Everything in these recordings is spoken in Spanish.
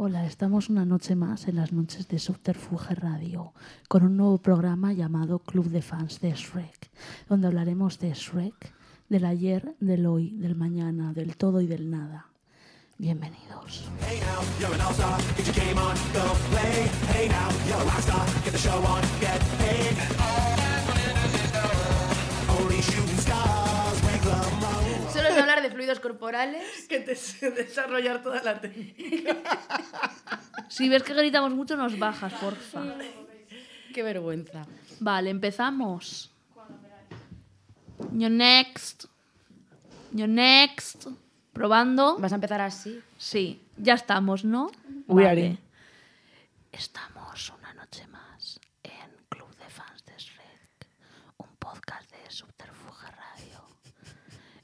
Hola, estamos una noche más en las noches de Subterfuge Radio con un nuevo programa llamado Club de Fans de Shrek, donde hablaremos de Shrek, del ayer, del hoy, del mañana, del todo y del nada. Bienvenidos. Fluidos corporales. que te desarrollar toda la técnica. Si ves que gritamos mucho, nos bajas, porfa. Qué vergüenza. Vale, empezamos. Yo next. Yo next. Probando. ¿Vas a empezar así? Sí, ya estamos, ¿no? We are Vale. Estamos una noche más en Club de Fans de Shrek, un podcast de Subterfuge Radio.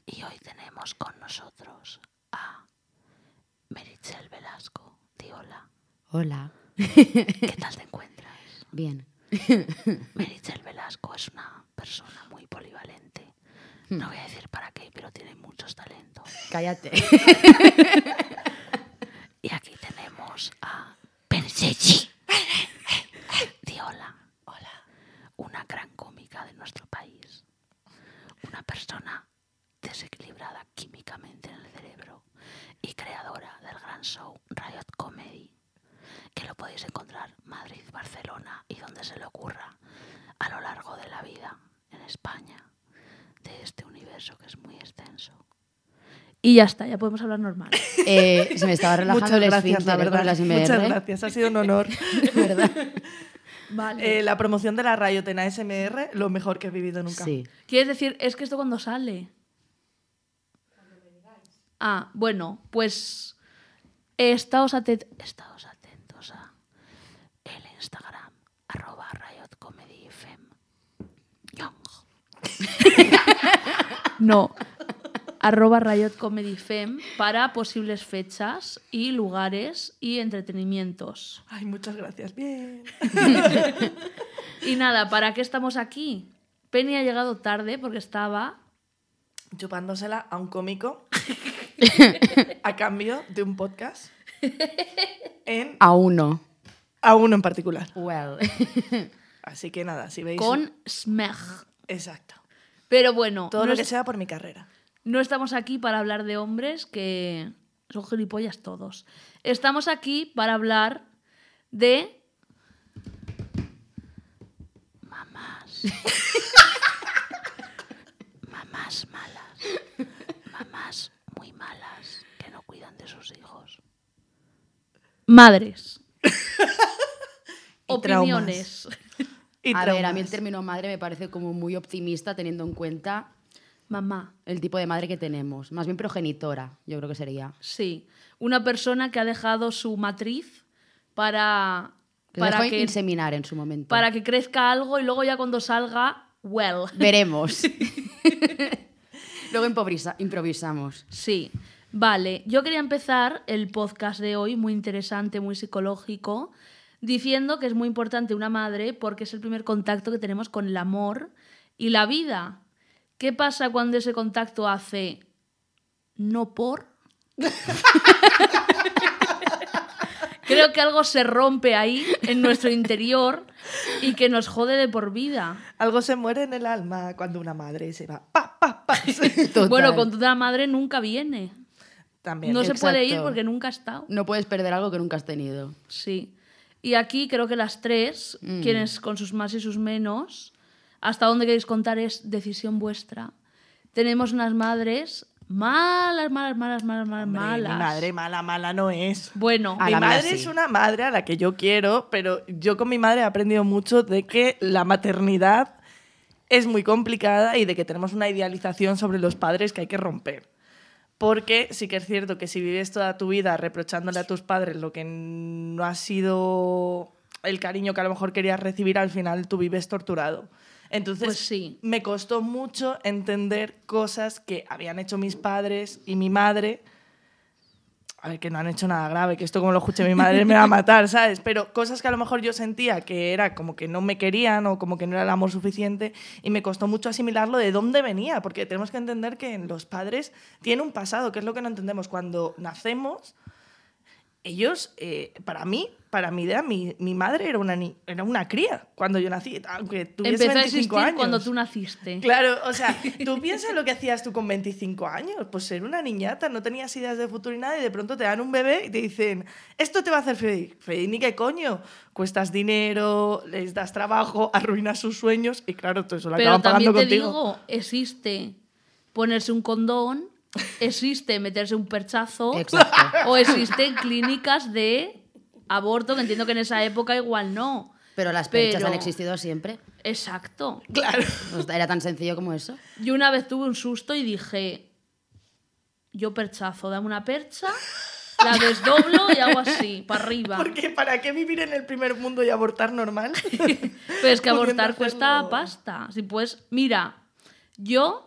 Y hoy tenemos con nosotros a Merichel Velasco. Di hola. Hola. ¿Qué tal te encuentras? Bien. Merichel Velasco es una persona muy polivalente. No voy a decir para qué, pero tiene muchos talentos. Cállate. Y aquí tenemos a Pensechi. Di hola. Hola. Una gran cómica de nuestro país. Una persona desequilibrada químicamente en el cerebro y creadora del gran show Riot Comedy, que lo podéis encontrar Madrid, Barcelona y donde se le ocurra a lo largo de la vida en España, de este universo que es muy extenso. Y ya está, ya podemos hablar normal. Eh, se me estaba relajando Muchas el gracias, la verdad. las IMR. Muchas gracias, ha sido un honor. ¿Verdad? Vale. Eh, la promoción de la Riot en ASMR, lo mejor que he vivido nunca. Sí. ¿Quieres decir, es que esto cuando sale? Ah, bueno, pues estáos atentos a el Instagram, arroba Riot Comedy Fem. Young. no, arroba Riot Comedy Fem para posibles fechas y lugares y entretenimientos. Ay, muchas gracias. Bien. Y nada, ¿para qué estamos aquí? Penny ha llegado tarde porque estaba Chupándosela a un cómico a cambio de un podcast en, A uno. a uno en particular. Well. Así que nada, si veis... con Smeg. Exacto. Pero bueno, Todo no, lo que sea por mi carrera. no estamos aquí para hablar de hombres que son gilipollas todos. Estamos aquí para hablar de mamás malas. Mamás muy malas que no cuidan de sus hijos. Madres. Opiniones. Y a ver, a mí el término madre me parece como muy optimista teniendo en cuenta Mamá. el tipo de madre que tenemos. Más bien progenitora, yo creo que sería. Sí, una persona que ha dejado su matriz para, Que para, dejó que, inseminar en su momento. para que crezca algo y luego ya cuando salga, well. Veremos. Luego improvisa- improvisamos. Sí, vale. Yo quería empezar el podcast de hoy, muy interesante, muy psicológico, diciendo que es muy importante una madre porque es el primer contacto que tenemos con el amor y la vida. ¿Qué pasa cuando ese contacto hace no por? Creo que algo se rompe ahí en nuestro interior y que nos jode de por vida. Algo se muere en el alma cuando una madre se va. Pa, pa, pa. Bueno, toda la madre nunca viene. También. No se puede ir exacto. porque nunca ha estado. No puedes perder algo que nunca has tenido. Sí. Y aquí creo que las tres, Mm. quienes con sus más y sus menos, hasta dónde queréis contar es decisión vuestra. Tenemos unas madres malas, malas, malas, malas, malas, Hombre, malas. Mi madre mala, mala no es. Bueno, A mi madre sí. es una madre a la que yo quiero, pero yo con mi madre he aprendido mucho de que la maternidad es muy complicada y de que tenemos una idealización sobre los padres que hay que romper. Porque sí que es cierto que si vives toda tu vida reprochándole a tus padres lo que no ha sido el cariño que a lo mejor querías recibir, al final tú vives torturado. Entonces, Pues sí. me costó mucho entender cosas que habían hecho mis padres y mi madre. A ver, que no han hecho nada grave, que esto como lo escuche mi madre me va a matar, ¿sabes? Pero cosas que a lo mejor yo sentía que era como que no me querían o como que no era el amor suficiente y me costó mucho asimilarlo de dónde venía, porque tenemos que entender que los padres tienen un pasado, que es lo que no entendemos. Cuando nacemos ellos, eh, para mí, para mi idea, mi, mi madre era una, ni- era una cría cuando yo nací, aunque tuviese Empezó a 25 existir años. cuando tú naciste. Claro, o sea, tú piensas lo que hacías tú con 25 años, pues ser una niñata, no tenías ideas de futuro y nada, y de pronto te dan un bebé y te dicen, esto te va a hacer feliz. Feliz ni qué coño, cuestas dinero, les das trabajo, arruinas sus sueños, y claro, todo eso lo Pero acaban también pagando te contigo. digo, existe ponerse un condón, existe meterse un perchazo, Exacto. o existen clínicas de aborto, que entiendo que en esa época igual no. Pero las perchas Pero- han existido siempre. Exacto. Claro. O sea, Era tan sencillo como eso. Yo una vez tuve un susto y dije, yo perchazo, dame una percha, la desdoblo y hago así, para arriba. Porque ¿para qué vivir en el primer mundo y abortar normal? Pero es que Pudiendo abortar cuesta hacerlo. pasta. Si puedes, mira, yo.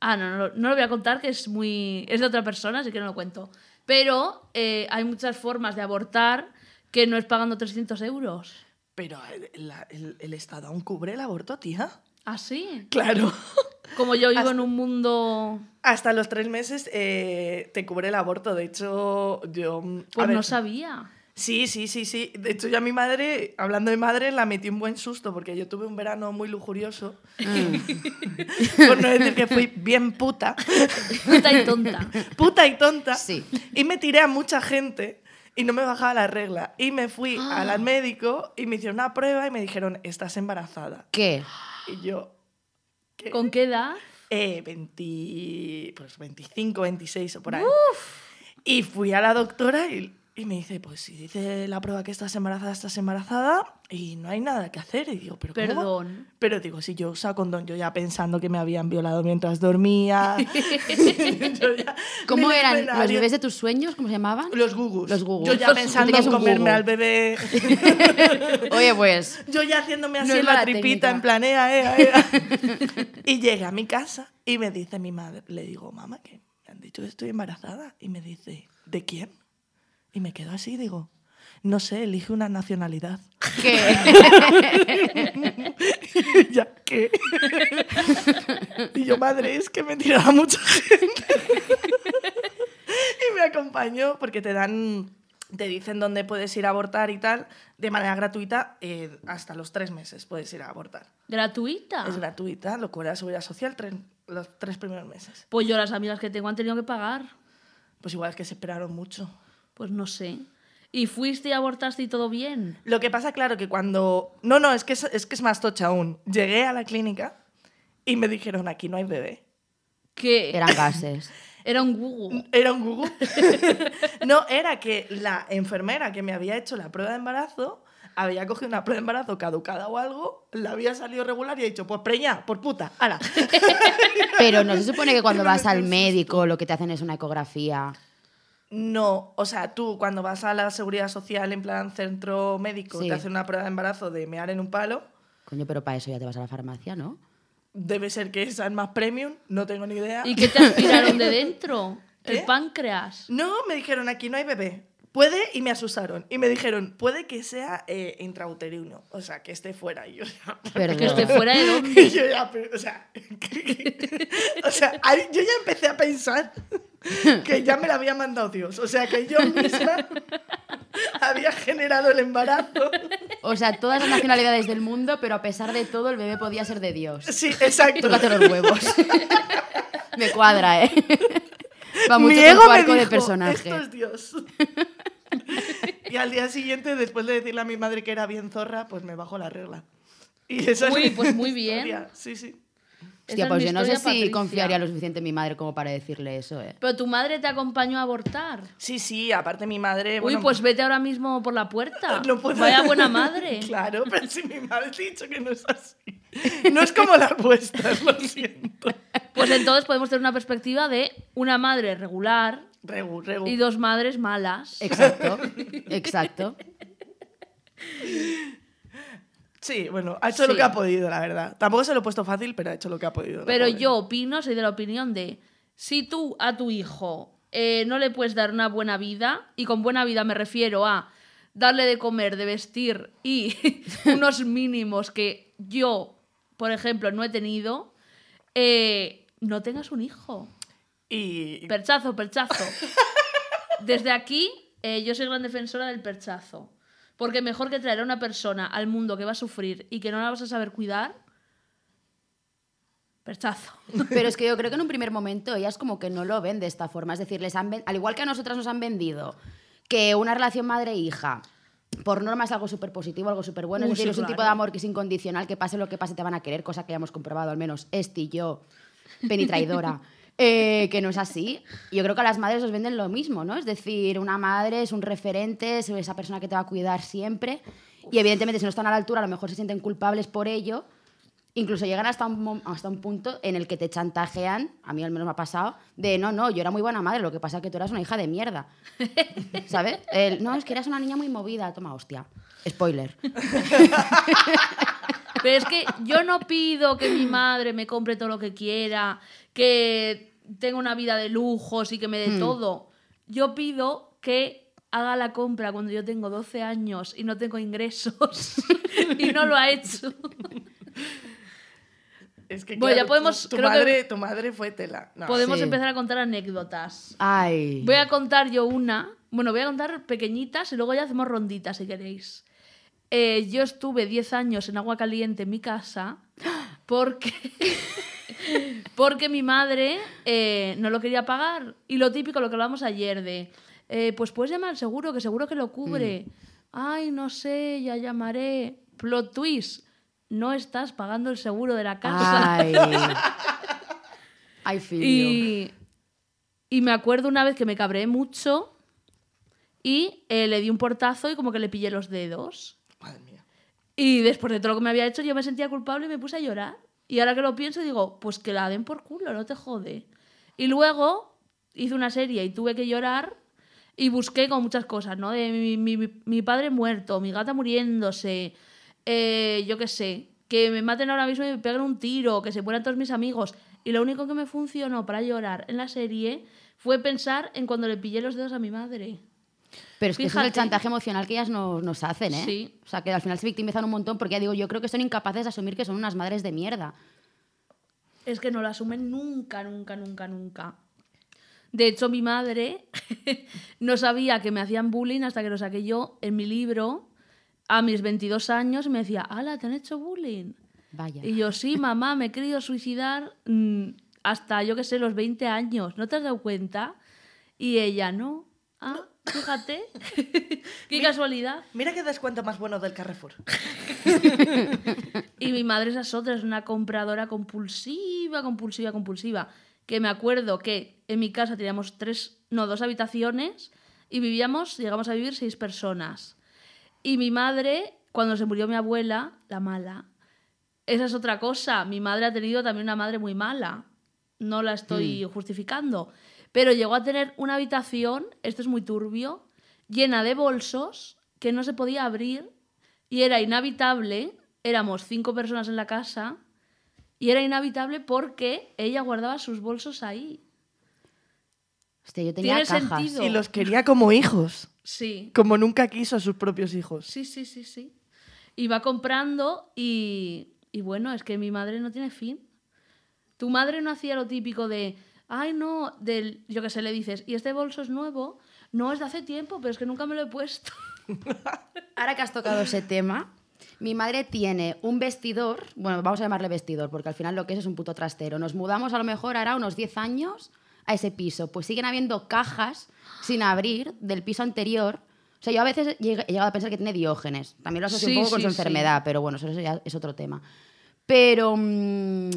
Ah, no, no, no lo voy a contar, que es muy. Es de otra persona, así que no lo cuento. Pero eh, hay muchas formas de abortar que no es pagando 300 euros. Pero el, la- el- el Estado aún cubre el aborto, tía. Así. Claro. Como yo vivo en un mundo. Hasta los tres meses eh, te cubre el aborto. De hecho, yo... a Pues ver, no sabía. Sí, sí, sí, sí. De hecho, yo a mi madre, hablando de madre, la metí un buen susto porque yo tuve un verano muy lujurioso. Por no decir que fui bien puta. Puta y tonta. puta y tonta. Sí. Y me tiré a mucha gente y no me bajaba la regla. Y me fui al médico y me hicieron una prueba y me dijeron, estás embarazada. ¿Qué? Y yo, ¿qué? ¿Con qué edad? Eh, 20, pues 25, 26 o por ahí. Y fui a la doctora y, y me dice, pues si dice la prueba que estás embarazada, estás embarazada y no hay nada que hacer. Y digo, pero ¿cómo? Perdón. Pero digo, si yo usaba condón, yo ya pensando que me habían violado mientras dormía. Ya- ¿Cómo eran los bebés de tus sueños? ¿Cómo se llamaban? Los gugus. Los gugus. Yo ya pensando en comerme gugu. al bebé. Oye, pues. Yo ya haciéndome así No la tripita, técnica. en plan, ea, ea, ea. y llegué a mi casa y me dice mi madre, le digo, mamá, que me han dicho que estoy embarazada. Y me dice, ¿de quién? Y me quedo así, digo, no sé, elige una nacionalidad. ¿Qué? ya, ¿qué? y yo, madre, es que me tiraba mucha gente. y me acompañó porque te dan, te dicen dónde puedes ir a abortar y tal, de manera gratuita, eh, hasta los tres meses puedes ir a abortar. ¿Gratuita? Es gratuita, lo cubre la seguridad social tres- los tres primeros meses. Pues yo las amigas que tengo han tenido que pagar. Pues igual es que se esperaron mucho. Pues no sé. ¿Y fuiste y abortaste y todo bien? Lo que pasa, claro, que cuando... No, no, es que es, es que es más tocha aún. Llegué a la clínica y me dijeron, aquí no hay bebé. Que Eran gases. era un Google. Era un Google. no, era que la enfermera que me había hecho la prueba de embarazo había cogido una prueba de embarazo caducada o algo, la había salido regular y ha dicho, pues preña, por puta, ala. Pero no se supone que cuando vas al médico lo que te hacen es una ecografía. No, o sea, tú cuando vas a la seguridad social en plan centro médico, Sí. te hacen una prueba de embarazo de mear en un palo, Coño, pero para eso ya te vas a la farmacia, ¿no? debe ser que es más premium, no tengo ni idea. ¿Y qué te aspiraron de dentro? ¿Qué? El páncreas. No, me dijeron aquí no hay bebé. Puede y me asustaron. Y me dijeron, puede que sea eh, intrauterino, o sea, que esté fuera. Y yo ya, Perdón. Que esté fuera de dónde. Y yo ya, pero, o sea, o sea, yo ya empecé a pensar que ya me la había mandado Dios. O sea, que yo misma había generado el embarazo. O sea, todas las nacionalidades del mundo, pero a pesar de todo, el bebé podía ser de Dios. Sí, exacto. Tócate los huevos. Me cuadra, ¿eh? Va mucho Mi ego me arco de dijo, personaje. Esto es Dios. y al día siguiente, después de decirle a mi madre que era bien zorra, pues me bajó la regla. Y esa Uy, pues muy historia. bien. Sí, sí. Hostia, pues yo no sé si Patricia. confiaría lo suficiente en mi madre como para decirle eso, ¿eh? Pero tu madre te acompañó a abortar. Sí, sí, aparte mi madre... Uy, bueno, pues vete ahora mismo por la puerta. no puedo- Vaya buena madre. Claro, pero si mi madre te ha dicho que no es así. No es como las vuestras, lo siento. Pues entonces podemos tener una perspectiva de una madre regular Regu, regu. y dos madres malas. Exacto, exacto. Sí, bueno, ha hecho lo que ha podido, la verdad. Tampoco se lo he puesto fácil, pero ha hecho lo que ha podido. Pero yo opino, soy de la opinión de, si tú a tu hijo eh, no le puedes dar una buena vida, y con buena vida me refiero a darle de comer, de vestir y unos mínimos que yo, por ejemplo, no he tenido, eh, no tengas un hijo. Y... Perchazo, perchazo. Desde aquí eh, yo soy gran defensora del perchazo. Porque mejor que traer a una persona al mundo que va a sufrir y que no la vas a saber cuidar, perchazo. Pero es que yo creo que en un primer momento ellas como que no lo ven de esta forma. Es decir, les han al igual que a nosotras nos han vendido que una relación madre-hija, por norma es algo súper positivo, algo súper bueno. Uh, es decir, sí, es un claro. tipo de amor que es incondicional, que pase lo que pase te van a querer, cosa que ya hemos comprobado al menos Esti y yo, Penny Traidora. eh, que no es así. Yo creo que a las madres os venden lo mismo, ¿no? Es decir, una madre es un referente, es esa persona que te va a cuidar siempre. Y evidentemente, si no están a la altura, a lo mejor se sienten culpables por ello. Incluso llegan hasta un, hasta un punto en el que te chantajean, a mí al menos me ha pasado, de no, no, yo era muy buena madre, lo que pasa es que tú eras una hija de mierda. ¿Sabes? El, no, es que eras una niña muy movida, toma hostia. Spoiler. Pero es que yo no pido que mi madre me compre todo lo que quiera, que tenga una vida de lujos y que me dé todo. Yo pido que haga la compra cuando yo tengo 12 años y no tengo ingresos. y no lo ha hecho. Es que, Bueno, ya podemos- Tu, tu creo que- madre, tu madre fue tela. No. Podemos sí. empezar a contar anécdotas. Ay. Voy a contar yo una. Bueno, voy a contar pequeñitas y luego ya hacemos ronditas si queréis. Eh, yo estuve 10 años en agua caliente en mi casa porque, porque mi madre eh, no lo quería pagar. Y lo típico, lo que hablábamos ayer de, eh, pues puedes llamar al seguro, que seguro que lo cubre. Ay, no sé, ya llamaré. Plot twist, no estás pagando el seguro de la casa. Ay. Ay, filio. Y, y me acuerdo una vez que me cabré mucho y eh, le di un portazo y como que le pillé los dedos. Madre mía. Y después de todo lo que me había hecho, yo me sentía culpable y me puse a llorar. Y ahora que lo pienso, digo, pues que la den por culo, no te jode. Y luego hice una serie y tuve que llorar y busqué con muchas cosas, ¿no? De mi, mi- padre muerto, mi gata muriéndose, eh, yo qué sé, que me maten ahora mismo y me peguen un tiro, que se mueran todos mis amigos. Y lo único que me funcionó para llorar en la serie fue pensar en cuando le pillé los dedos a mi madre. Pero es que eso es el chantaje emocional que ellas nos, nos hacen, ¿eh? Sí. O sea, que al final se victimizan un montón porque ya digo, yo creo que son incapaces de asumir que son unas madres de mierda. Es que no lo asumen nunca, nunca, nunca, nunca. De hecho, mi madre no sabía que me hacían bullying hasta que lo saqué yo en mi libro a mis 22 años y me decía, ¡Hala, te han hecho bullying! Vaya. Y yo, sí, mamá, me he querido suicidar mm, hasta, yo qué sé, los 20 años. ¿No te has dado cuenta? Y ella, no. Ah, fíjate. Qué casualidad. Mira qué descuento más bueno del Carrefour. Y mi madre es otra, es una compradora compulsiva, compulsiva, compulsiva. Que me acuerdo que en mi casa teníamos tres, no, dos habitaciones y vivíamos, llegamos a vivir seis personas. Y mi madre, cuando se murió mi abuela, la mala, esa es otra cosa. Mi madre ha tenido también una madre muy mala. No la estoy justificando. Pero llegó a tener una habitación, esto es muy turbio, llena de bolsos que no se podía abrir y era inhabitable. Éramos cinco personas en la casa y era inhabitable porque ella guardaba sus bolsos ahí. Hostia, yo tenía Tiene cajas. sentido. Y los quería como hijos. Sí, Como nunca quiso a sus propios hijos. sí, sí, sí, sí. Iba comprando y, y bueno, es que mi madre no tiene fin. Tu madre no hacía lo típico de, ay no, del, yo qué sé, le dices, y este bolso es nuevo, no es de hace tiempo, pero es que nunca me lo he puesto. Ahora que has tocado ese tema, mi madre tiene un vestidor, bueno, vamos a llamarle vestidor, porque al final lo que es es un puto trastero. Nos mudamos a lo mejor hará unos 10 años a ese piso. Pues siguen habiendo cajas sin abrir del piso anterior. O sea, yo a veces he llegado a pensar que tiene diógenes. También lo asocio Sí, un poco con sí, su sí. enfermedad, pero bueno, eso ya es otro tema. Pero mm,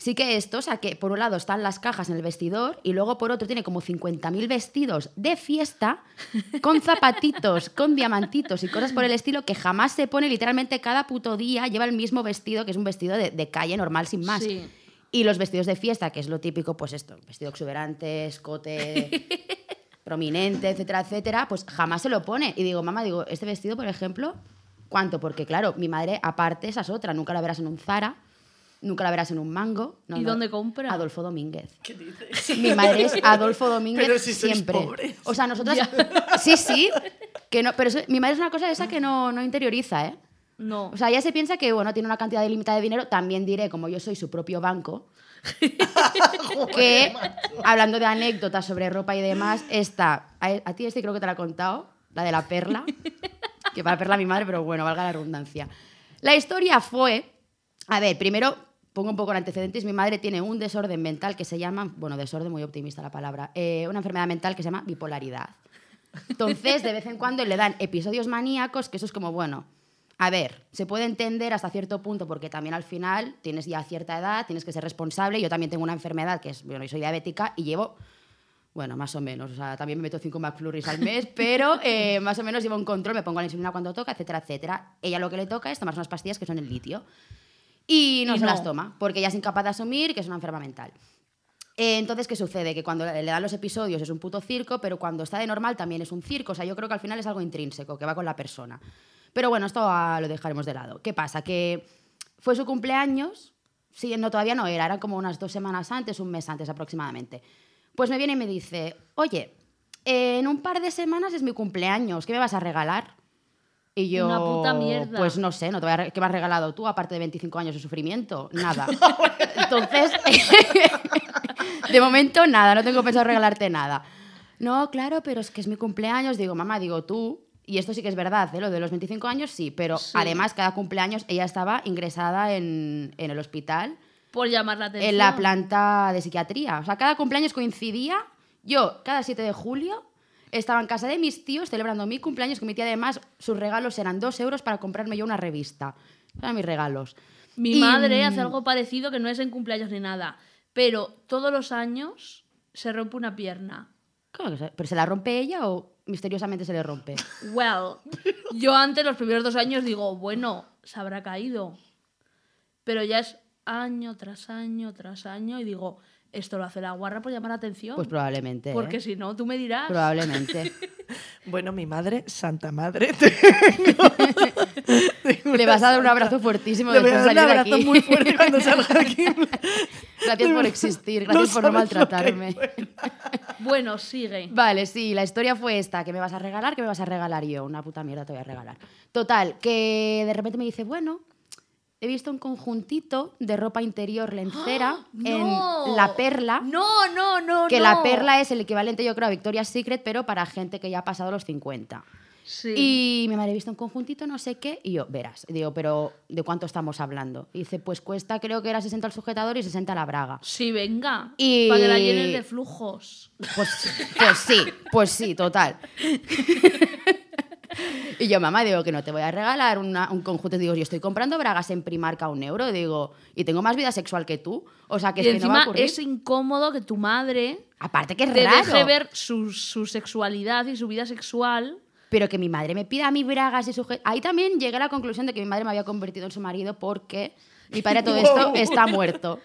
sí que esto, o sea, que por un lado están las cajas en el vestidor y luego por otro tiene como 50.000 vestidos de fiesta con zapatitos, con diamantitos y cosas por el estilo que jamás se pone literalmente cada puto día lleva el mismo vestido, que es un vestido de, de calle normal sin más. Sí. Y los vestidos de fiesta, que es lo típico, pues esto, vestido exuberante, escote prominente, etcétera, etcétera, pues jamás se lo pone. Y digo, mamá, digo, este vestido, por ejemplo, ¿cuánto? Porque claro, mi madre, aparte, esa es otra, nunca la verás en un Zara, nunca la verás en un Mango. No, ¿Y no, dónde compra? Adolfo Domínguez. ¿Qué dices? Mi madre es Adolfo Domínguez Pero si sois siempre. pobres. O sea, nosotras. Sí, sí. Que no, pero eso- mi madre es una cosa esa que no, no interioriza, ¿eh? No. O sea, ella se piensa que, bueno, tiene una cantidad ilimitada de dinero. También diré, como yo soy su propio banco, que, hablando de anécdotas sobre ropa y demás, esta, a, a ti este creo que te la he contado, la de la perla, que para perla mi madre, pero bueno, valga la redundancia. La historia fue, a ver, primero pongo un poco en antecedentes, mi madre tiene un desorden mental que se llama, bueno, desorden muy optimista la palabra, eh, una enfermedad mental que se llama bipolaridad. Entonces, de vez en cuando le dan episodios maníacos, que eso es como, bueno, a ver, se puede entender hasta cierto punto, porque también al final tienes ya cierta edad, tienes que ser responsable. Yo también tengo una enfermedad que es, bueno, soy diabética y llevo, bueno, más o menos, o sea, también me meto cinco McFlurries al mes, pero eh, más o menos llevo un control, me pongo la insulina cuando toca, etcétera, etcétera. Ella lo que le toca es tomarse unas pastillas que son el litio. Y no Y se no. las toma, porque ella es incapaz de asumir que es una enferma mental. Eh, entonces, ¿qué sucede? Que cuando le dan los episodios es un puto circo, pero cuando está de normal también es un circo. O sea, yo creo que al final es algo intrínseco, que va con la persona. Pero bueno, esto ah, lo dejaremos de lado. ¿Qué pasa? Que fue su cumpleaños, sí, no, todavía no era, era como unas dos semanas antes, un mes antes aproximadamente. Pues me viene y me dice, oye, en un par de semanas es mi cumpleaños, ¿qué me vas a regalar? Y yo, Una puta mierda. pues no sé, no te voy a ¿qué me has regalado tú aparte de 25 años de sufrimiento? Nada. Entonces, de momento nada, no tengo pensado regalarte nada. No, claro, pero es que es mi cumpleaños. Digo, mamá, digo tú. Y esto sí que es verdad, ¿eh? lo de los 25 años sí, pero Sí. además cada cumpleaños ella estaba ingresada en, en el hospital, Por llamar la atención. en la planta de psiquiatría. O sea, cada cumpleaños coincidía. Yo, cada 7 de julio, estaba en casa de mis tíos celebrando mi cumpleaños, que mi tía además, sus regalos eran 2 euros para comprarme yo una revista. Eran mis regalos. Mi Y, madre mm, hace algo parecido que no es en cumpleaños ni nada. Pero todos los años se rompe una pierna. ¿Cómo que se- ¿Pero se la rompe ella o misteriosamente se le rompe? Well, yo antes, los primeros dos años, digo, bueno, se habrá caído. Pero ya es año tras año tras año y digo, esto lo hace la guarra por llamar la atención. Pues probablemente. ¿eh? Porque si no, tú me dirás. Probablemente. Bueno, mi madre, santa madre. tengo- Le vas a dar un abrazo fuertísimo Le voy a dar un salir de abrazo aquí. muy fuerte cuando salga de aquí. Gracias por existir, gracias por no que maltratarme. Bueno, sigue. Vale, sí, la historia fue esta. ¿Qué me vas a regalar? ¿Qué me vas a regalar yo? Una puta mierda te voy a regalar. Total, que de repente me dice, bueno, he visto un conjuntito de ropa interior lencera ¡No! en La Perla. No, no, no, Que no. La Perla es el equivalente, yo creo, a Victoria's Secret, pero para gente que ya ha pasado los 50. Sí. Y mi madre ha visto un conjuntito, no sé qué, y yo, verás. Y digo, pero ¿de cuánto estamos hablando? Y dice, pues cuesta, creo que era 60 el sujetador y 60 la braga. Sí, venga. Y- Para que la llenes de flujos. Pues, pues sí, pues sí, total. Y yo, mamá, digo que no te voy a regalar una- un conjunto. Digo, yo estoy comprando bragas en Primark a un euro. Digo, y tengo más vida sexual que tú. O sea, que y es que no va a encima ocurrir. es incómodo que tu madre Aparte que es te raro. deje ver su, su sexualidad y su vida sexual. Pero que mi madre me pida a mí bragas y sujetos. Ahí también llegué a la conclusión de que mi madre me había convertido en su marido porque mi padre a todo esto está muerto.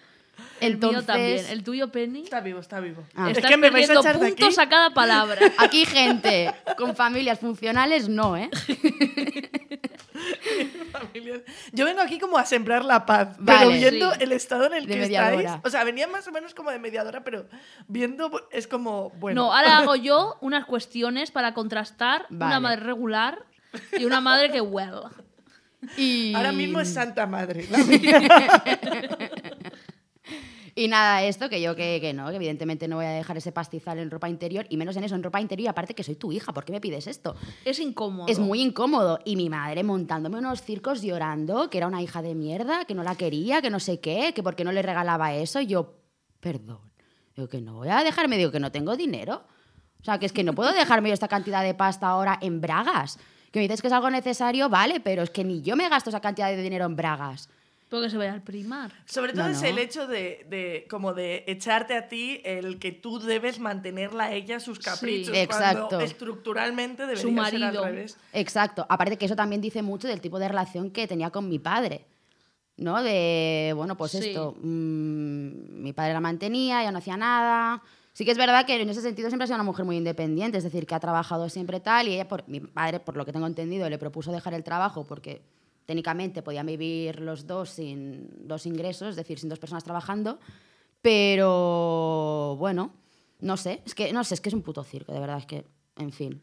El mío Entonces, también. El tuyo, Penny. Está vivo, está vivo. Ah. Es Estás que me vais a echar de aquí. puntos a cada palabra. aquí gente con familias funcionales, no, ¿eh? familias. Yo vengo aquí como a sembrar la paz, Vale. pero viendo Sí. el estado en el De que mediadora. estáis, o sea, venía más o menos como de mediadora, pero viendo es como bueno. No, ahora hago yo unas cuestiones para contrastar una madre regular y una madre que well. Y... Ahora mismo es Santa Madre. la mía. Y nada, esto que yo que, que no, que evidentemente no voy a dejar ese pastizal en ropa interior, y menos en eso, en ropa interior, y aparte que soy tu hija, ¿por qué me pides esto? Es incómodo. Es muy incómodo. Y mi madre montándome unos circos llorando, que era una hija de mierda, que no la quería, que no sé qué, que porque no le regalaba eso. Y yo, perdón. Digo que no voy a dejarme, digo que no tengo dinero. O sea, que es que no puedo dejarme yo esta cantidad de pasta ahora en bragas. Que me dices que es algo necesario, vale, pero es que ni yo me gasto esa cantidad de dinero en bragas. Porque se vaya al primar. Sobre todo No, es no. el hecho de, de como de echarte a ti el que tú debes mantenerla a ella sus caprichos. Sí, exacto. Cuando estructuralmente debería Su ser marido. al revés. Exacto. Aparte que eso también dice mucho del tipo de relación que tenía con mi padre. ¿No? De, bueno, pues Sí. esto, mm, mi padre la mantenía, ya no hacía nada. Sí que es verdad que en ese sentido siempre ha sido una mujer muy independiente, es decir, que ha trabajado siempre tal y ella, por, mi padre, por lo que tengo entendido, le propuso dejar el trabajo porque técnicamente podían vivir los dos sin dos ingresos, es decir, sin dos personas trabajando, pero bueno, no sé, es que no sé, es que es un puto circo, de verdad, es que, en fin.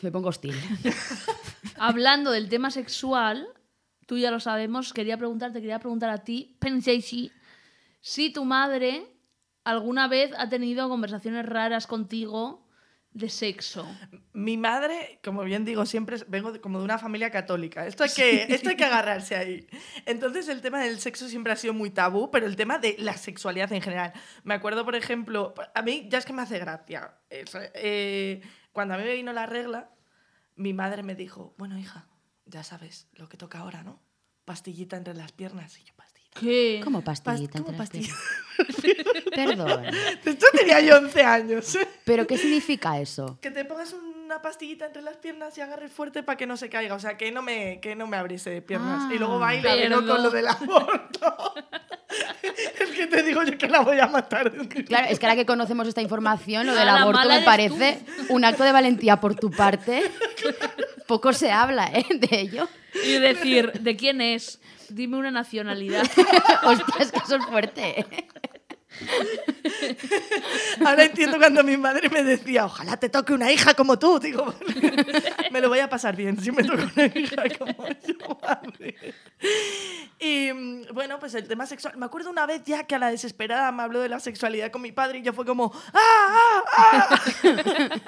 Me pongo hostil. Hablando del tema sexual, tú ya lo sabemos, quería preguntarte, quería preguntar a ti, pensé si, si tu madre alguna vez ha tenido conversaciones raras contigo de sexo. Mi madre, como bien digo, siempre vengo de- como de una familia católica. Esto hay, que, esto hay que agarrarse ahí. Entonces el tema del sexo siempre ha sido muy tabú, pero el tema de la sexualidad en general. Me acuerdo, por ejemplo, a mí ya es que me hace gracia. Eh, cuando a mí me vino la regla, mi madre me dijo, bueno, hija, ya sabes lo que toca ahora, ¿no? Pastillita entre las piernas. Y yo. ¿Qué? ¿Cómo Pas- pastillita ¿cómo entre las pastilla? piernas? Perdón. De hecho, tenía yo 11 años. ¿Pero qué significa eso? Que te pongas una pastillita entre las piernas y agarres fuerte para que no se caiga. O sea, que no me, que no me abriese piernas. y luego Ah. baila ¿no? con lo del aborto. es que te digo yo que la voy a matar. Claro, es que ahora que conocemos esta información, lo del aborto me parece un acto de valentía por tu parte. Poco se habla, ¿eh? De ello. Y decir, ¿de quién es? Dime una nacionalidad. Hostias, que eso es fuerte. Ahora entiendo cuando mi madre me decía, ojalá te toque una hija como tú. Digo, me lo voy a pasar bien si me toca una hija como yo, madre. Y mm, bueno, pues el tema sexual. Me acuerdo una vez ya que a la desesperada me habló de la sexualidad con mi padre y yo fue como, ¡ah, ah, ah!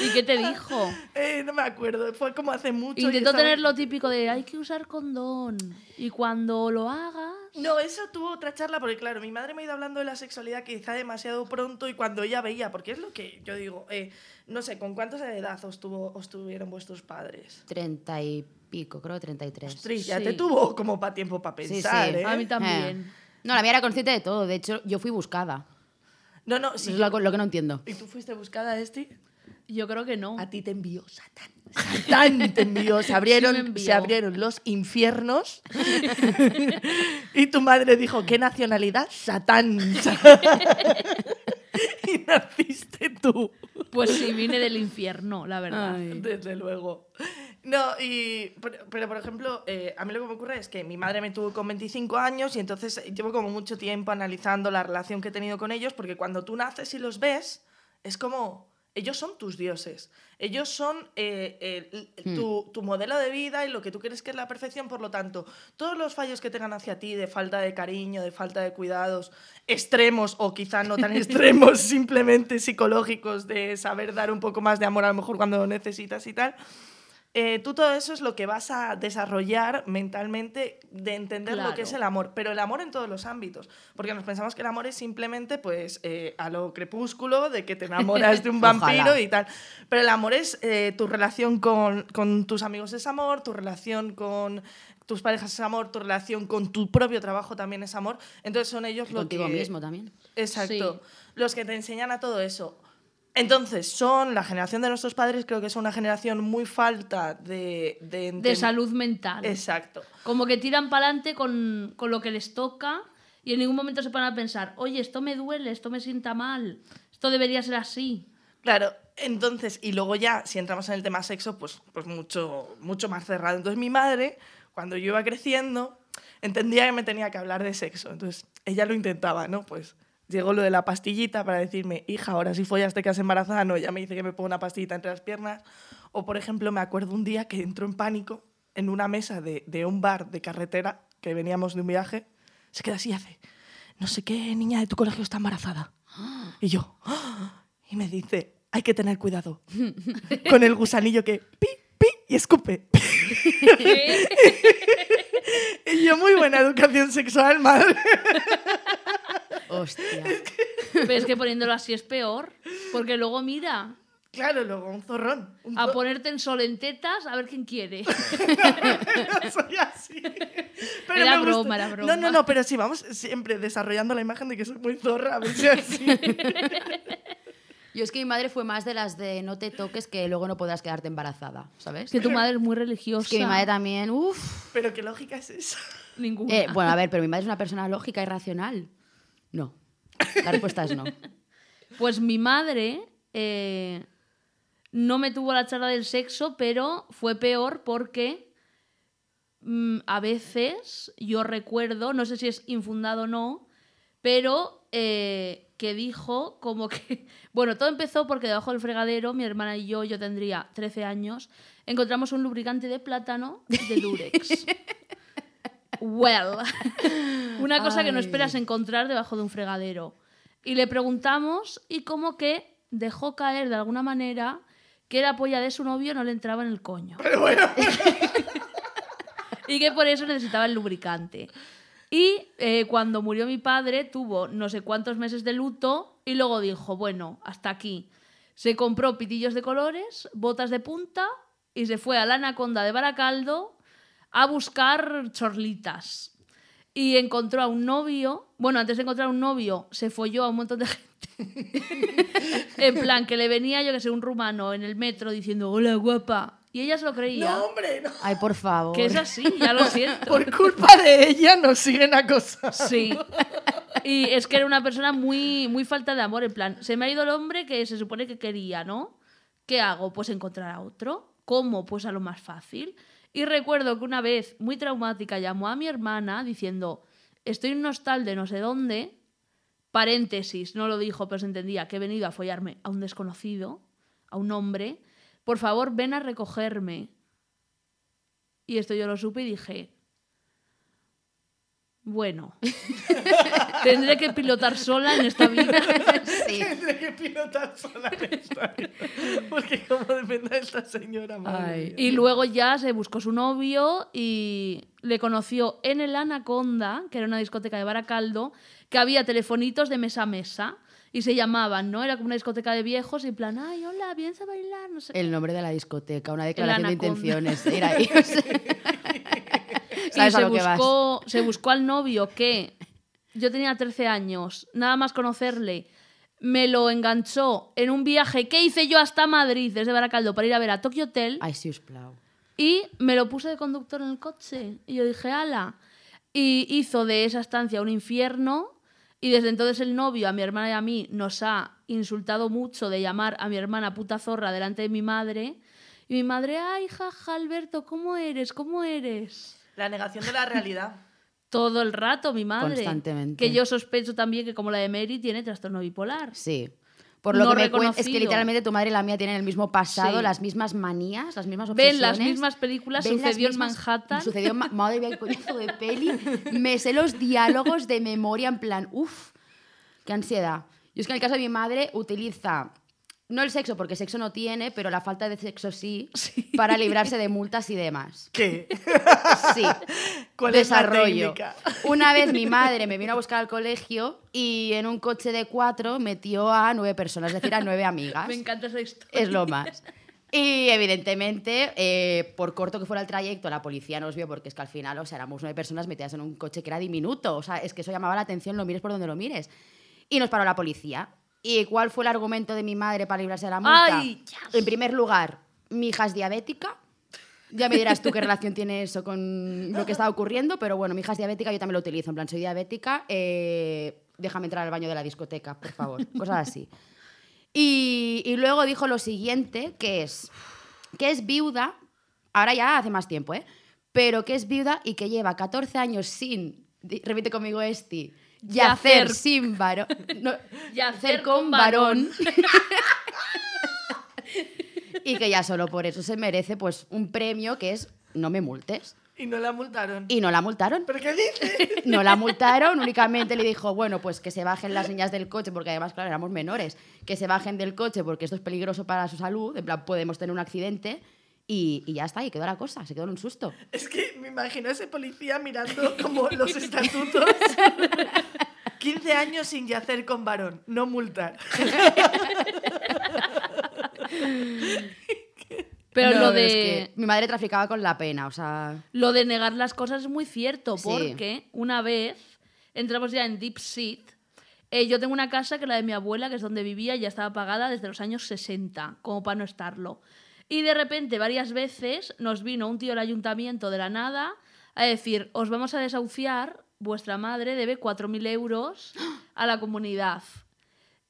¿Y qué te dijo? Eh, no me acuerdo, fue como hace mucho. Intentó tener lo típico de hay que usar condón. Y cuando lo hagas. No, eso tuvo otra charla porque, claro, mi madre me ha ido hablando de la sexualidad quizá demasiado pronto y cuando ella veía, porque es lo que yo digo, eh, no sé, ¿con cuántos de edad os, tuvo, os tuvieron vuestros padres? Treinta y pico, creo treinta y tres. Ostras, ya Sí. te tuvo como para tiempo para Sí, pensar, sí. ¿eh? A mí también. Eh. No, la mía era consciente de todo. De hecho, yo fui buscada. No, no, sí. es lo, lo que no entiendo. ¿Y tú fuiste buscada, Esti? Yo creo que no. A ti te envió Satán. Satán te envió. Se abrieron, Sí me envió. se abrieron los infiernos. y tu madre dijo, ¿qué nacionalidad? Satán. y naciste tú. Pues sí, vine del infierno, la verdad. Ay. Desde luego. No, y, pero, pero, por ejemplo, eh, a mí lo que me ocurre es que mi madre me tuvo con 25 años y entonces llevo como mucho tiempo analizando la relación que he tenido con ellos, porque cuando tú naces y los ves, es como, ellos son tus dioses, ellos son eh, el- tu, tu modelo de vida y lo que tú crees que es la perfección, por lo tanto, todos los fallos que tengan hacia ti de falta de cariño, de falta de cuidados, extremos o quizá no tan extremos, simplemente psicológicos, de saber dar un poco más de amor a lo mejor cuando lo necesitas y tal, eh, tú todo eso es lo que vas a desarrollar mentalmente de entender lo que es el amor, pero el amor en todos los ámbitos, porque nos pensamos que el amor es simplemente pues eh, a lo crepúsculo, de que te enamoras de un vampiro y tal, pero el amor es eh, tu relación con, con tus amigos es amor, tu relación con tus parejas es amor, tu relación con tu propio trabajo también es amor, entonces son ellos lo Contigo que... mismo también. Exacto. Los que te enseñan a todo eso. Entonces, son la generación de nuestros padres, creo que es una generación muy falta de... De, De salud mental. Exacto. Como que tiran para adelante con, con lo que les toca y en ningún momento se paran a pensar, oye, esto me duele, esto me sienta mal, esto debería ser así. Claro, entonces, y luego ya, si entramos en el tema sexo, pues, pues mucho, mucho más cerrado. Entonces, mi madre, cuando yo iba creciendo, entendía que me tenía que hablar de sexo. Entonces, ella lo intentaba, ¿no? Pues llegó lo de la pastillita para decirme, hija, ahora si follas te quedas embarazada. No, ella me dice que me pongo una pastillita entre las piernas. O, por ejemplo, me acuerdo un día que entró en pánico en una mesa de, de un bar de carretera, que veníamos de un viaje, se queda así y hace, no sé qué niña de tu colegio está embarazada. Y yo, "Ah". y me dice, hay que tener cuidado con el gusanillo que pi, pi y escupe. y yo, muy buena educación sexual, madre. Hostia. Pero es que poniéndolo así es peor, porque luego mira, Claro, luego un zorrón. Un a ponerte en sol en tetas, a ver quién quiere. Soy así. Pero Era me gusta- broma, era broma. No, no, no, pero sí, vamos siempre desarrollando la imagen de que soy muy zorra, a ver si así. Yo es que mi madre fue más de las de no te toques que luego no podrás quedarte embarazada, ¿sabes? que tu madre es muy religiosa. Es que mi madre también, uff. Pero qué lógica es esa. Ninguna. Eh, bueno, a ver, pero mi madre es una persona lógica y racional. No. La respuesta es no. Pues mi madre eh, no me tuvo la charla del sexo, pero fue peor porque mm, a veces yo recuerdo, no sé si es infundado o no, pero eh, que dijo como que... Bueno, todo empezó porque debajo del fregadero, mi hermana y yo, yo tendría 13 años, encontramos un lubricante de plátano de Durex. well, una cosa que no esperas encontrar debajo de un fregadero. Y le preguntamos y como que dejó caer de alguna manera que la polla de su novio no le entraba en el coño. y que por eso necesitaba el lubricante. Y eh, cuando murió mi padre tuvo no sé cuántos meses de luto y luego dijo, bueno, hasta aquí. Se compró pitillos de colores, botas de punta y se fue a la Anaconda de Baracaldo a buscar chorlitas. Y encontró a un novio, bueno, antes de encontrar a un novio, se folló a un montón de gente. en plan, que le venía, yo que sé, un rumano en el metro diciendo, hola guapa. Y ella se lo creía. No, hombre, no. Ay, por favor. Que es así, ya lo siento. Por culpa de ella nos siguen acosando. Sí. Y es que era una persona muy, muy falta de amor, en plan, se me ha ido el hombre que se supone que quería, ¿no? ¿Qué hago? Pues encontrar a otro. ¿Cómo? Pues a lo más fácil. Y recuerdo que una vez, muy traumática, llamó a mi hermana diciendo, estoy en un hostal de no sé dónde, paréntesis, no lo dijo, pero se entendía que he venido a follarme a un desconocido, a un hombre, por favor, ven a recogerme. Y esto yo lo supe y dije, bueno, tendré que pilotar sola en esta vida. Sí. Tendré que pilotar sola en esta vida. Porque como dependa de esta señora, madre. Y luego ya se buscó su novio y le conoció en el Anaconda, que era una discoteca de Baracaldo, que había telefonitos de mesa a mesa y se llamaban, ¿no? Era como una discoteca de viejos y en plan, ay, hola, vienes a bailar, no sé. qué". El nombre de la discoteca, una declaración de Anaconda. intenciones. Era ahí. o sea. y Sabes a se lo que vas. buscó, se buscó al novio que yo tenía 13 años, nada más conocerle, me lo enganchó en un viaje que hice yo hasta Madrid desde Baracaldo para ir a ver a Tokyo Hotel. Ay, sí, plau. Y me lo puse de conductor en el coche. Y yo dije, ala. Y hizo de esa estancia un infierno. Y desde entonces el novio, a mi hermana y a mí, nos ha insultado mucho de llamar a mi hermana puta zorra delante de mi madre. Y mi madre, ay, jaja, Alberto, ¿cómo eres? ¿Cómo eres? La negación de la realidad. Todo el rato, mi madre. Constantemente. Que yo sospecho también que, como la de Mary, tiene trastorno bipolar. Sí. Por lo No que me es que literalmente tu madre y la mía tienen el mismo pasado, Sí. las mismas manías, las mismas obsesiones. Ven las mismas películas, sucedió mismas- en Manhattan. Sucedió en Ma- Madre mía, qué coñazo de peli. Me sé los diálogos de memoria en plan, uff, qué ansiedad. Yo es que en el caso de mi madre utiliza, no el sexo, porque sexo no tiene, pero la falta de sexo sí, para librarse de multas y demás. ¿Qué? Sí. ¿Cuál es la Desarrollo. Una vez mi madre me vino a buscar al colegio y en un coche de cuatro metió a nueve personas, es decir, a nueve amigas. Me encanta esa historia. Es lo más. Y evidentemente, eh, por corto que fuera el trayecto, la policía nos vio porque es que al final, o sea, éramos nueve personas metidas en un coche que era diminuto. O sea, es que eso llamaba la atención, lo mires por donde lo mires. Y nos paró la policía. ¿Y cuál fue el argumento de mi madre para librarse de la multa? Ay. En primer lugar, mi hija es diabética. Ya me dirás tú qué relación tiene eso con lo que está ocurriendo, pero bueno, mi hija es diabética, yo también lo utilizo. En plan, soy diabética, eh, déjame entrar al baño de la discoteca, por favor. Cosas así. Y, y luego dijo lo siguiente, que es que es viuda, ahora ya hace más tiempo, ¿eh? Pero que es viuda y que lleva 14 años sin, repite conmigo Esti, yacer Yacer. sin varón, no, Yacer con con varón. y que ya solo por eso se merece pues un premio que es no me multes. Y no la multaron. Y no la multaron. ¿Pero qué dices? No la multaron, únicamente le dijo, bueno, pues que se bajen las niñas del coche, porque además, claro, éramos menores, que se bajen del coche porque esto es peligroso para su salud, en plan, podemos tener un accidente, y, y ya está, y quedó la cosa, se quedó en un susto. Es que me imagino a ese policía mirando como los estatutos. 15 años sin yacer con varón, no multar. Pero No, lo es de... que mi madre traficaba con la pena, o sea... Lo de negar las cosas es muy cierto, Sí. porque una vez entramos ya en Deep Seat. eh, yo tengo una casa que la de mi abuela, que es donde vivía, ya estaba pagada desde los años 60, como para no estarlo. Y de repente, varias veces, nos vino un tío del ayuntamiento de la nada a decir: Os vamos a desahuciar, vuestra madre debe 4.000 euros a la comunidad.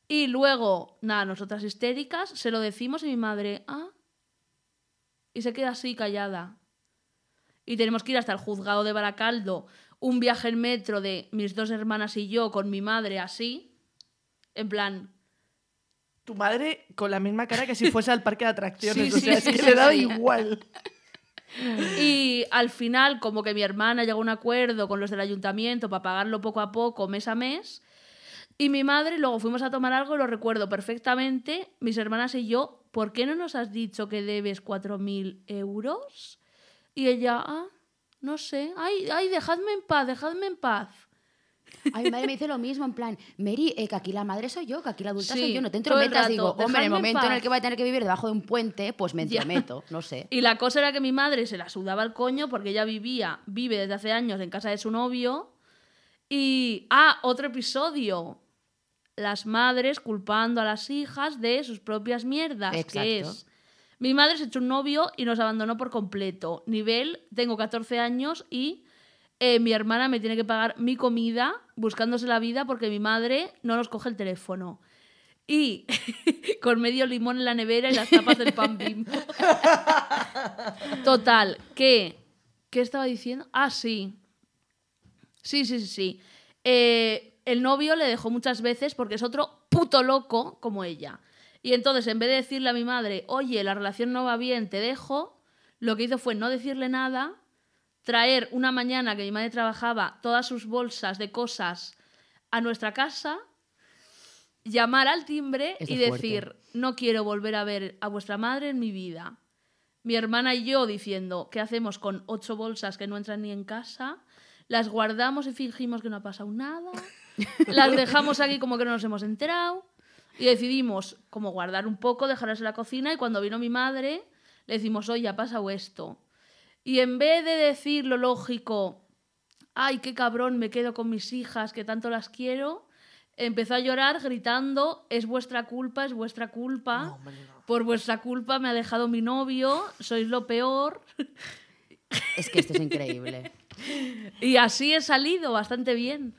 Y luego, nada, nosotras histéricas, se lo decimos y mi madre, ah. Y se queda así callada y tenemos que ir hasta el juzgado de Baracaldo un viaje en metro de mis dos hermanas y yo con mi madre así. En plan, Tu madre con la misma cara que si fuese al parque de atracciones. Sí, o sea, sí, es que sí, le da sí. igual. Y al final, como que mi hermana llegó a un acuerdo con los del ayuntamiento para pagarlo poco a poco, mes a mes. Y mi madre, luego fuimos a tomar algo, lo recuerdo perfectamente, mis hermanas y yo, ¿por qué no nos has dicho que debes 4.000 euros? Y ella, ah, no sé, ay, ay, dejadme en paz, dejadme en paz. A mi madre me dice lo mismo, en plan, Mary, eh, que aquí la madre soy yo, que aquí la adulta Sí, soy yo, no te entrometas. Digo, hombre, en el momento en, el que voy a tener que vivir debajo de un puente, pues me entrometo, no sé. Y la cosa era que mi madre se la sudaba el coño porque ella vivía, vive desde hace años en casa de su novio. Y, ah, otro episodio. Las madres culpando a las hijas de sus propias mierdas, que Exacto. es... Mi madre se echó un novio y nos abandonó por completo. Nivel, tengo 14 años y eh, mi hermana me tiene que pagar mi comida buscándose la vida porque mi madre no nos coge el teléfono. Y con medio limón en la nevera y las tapas del pan bimbo. Total, que... ¿Qué estaba diciendo? Ah, sí. Sí, sí, sí, sí. Eh, el novio le dejó muchas veces porque es otro puto loco como ella. Y entonces, en vez de decirle a mi madre, oye, la relación no va bien, te dejo, lo que hizo fue no decirle nada, traer una mañana que mi madre trabajaba todas sus bolsas de cosas a nuestra casa, llamar al timbre y fuerte. decir, no quiero volver a ver a vuestra madre en mi vida. Mi hermana y yo diciendo, ¿qué hacemos con ocho bolsas que no entran ni en casa? Las guardamos y fingimos que no ha pasado nada. Las dejamos aquí como que no nos hemos enterado. Y decidimos como guardar un poco, dejarlas en la cocina y cuando vino mi madre le decimos, oye, ha pasado esto. Y en vez de decir lo lógico, ay, qué cabrón, me quedo con mis hijas, que tanto las quiero, empezó a llorar gritando, es vuestra culpa, es vuestra culpa, por vuestra culpa me ha dejado mi novio, sois lo peor. Es que esto es increíble. Y así he salido bastante bien.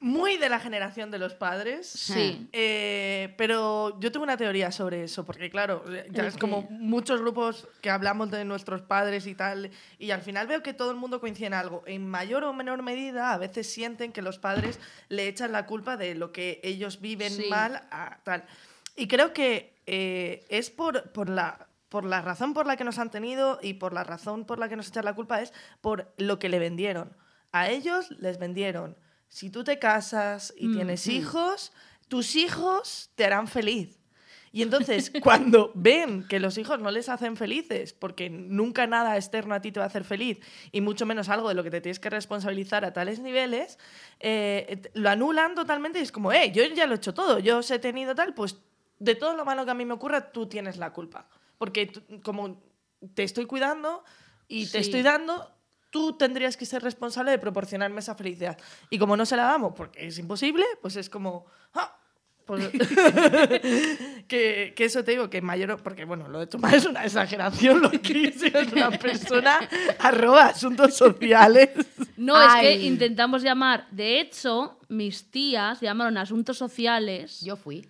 Muy de la generación de los padres. Sí. Eh, pero yo tengo una teoría sobre eso, porque claro, ya ¿El es como muchos grupos que hablamos de nuestros padres y tal, y al final veo que todo el mundo coincide en algo. En mayor o menor medida, a veces sienten que los padres le echan la culpa de lo que ellos viven Sí. mal a tal. Y creo que eh, es por, por la por la razón por la que nos han tenido y por la razón por la que nos echan la culpa es por lo que le vendieron. A ellos les vendieron. Si tú te casas y Mm, tienes hijos, tus hijos te harán feliz. Y entonces, cuando ven que los hijos no les hacen felices, porque nunca nada externo a ti te va a hacer feliz, y mucho menos algo de lo que te tienes que responsabilizar a tales niveles, eh, lo anulan totalmente y es como, eh, yo ya lo he hecho todo, yo os he tenido tal, pues de todo lo malo que a mí me ocurra, tú tienes la culpa. Porque como te estoy cuidando y te Sí. estoy dando, tú tendrías que ser responsable de proporcionarme esa felicidad. Y como no se la damos porque es imposible, pues es como... "Ah, pues- que, que eso te digo, que mayor... Porque, bueno, lo de tu madre es una exageración, lo que es una persona arroba asuntos sociales. No, es que intentamos llamar. De hecho, mis tías llamaron asuntos sociales. Yo fui,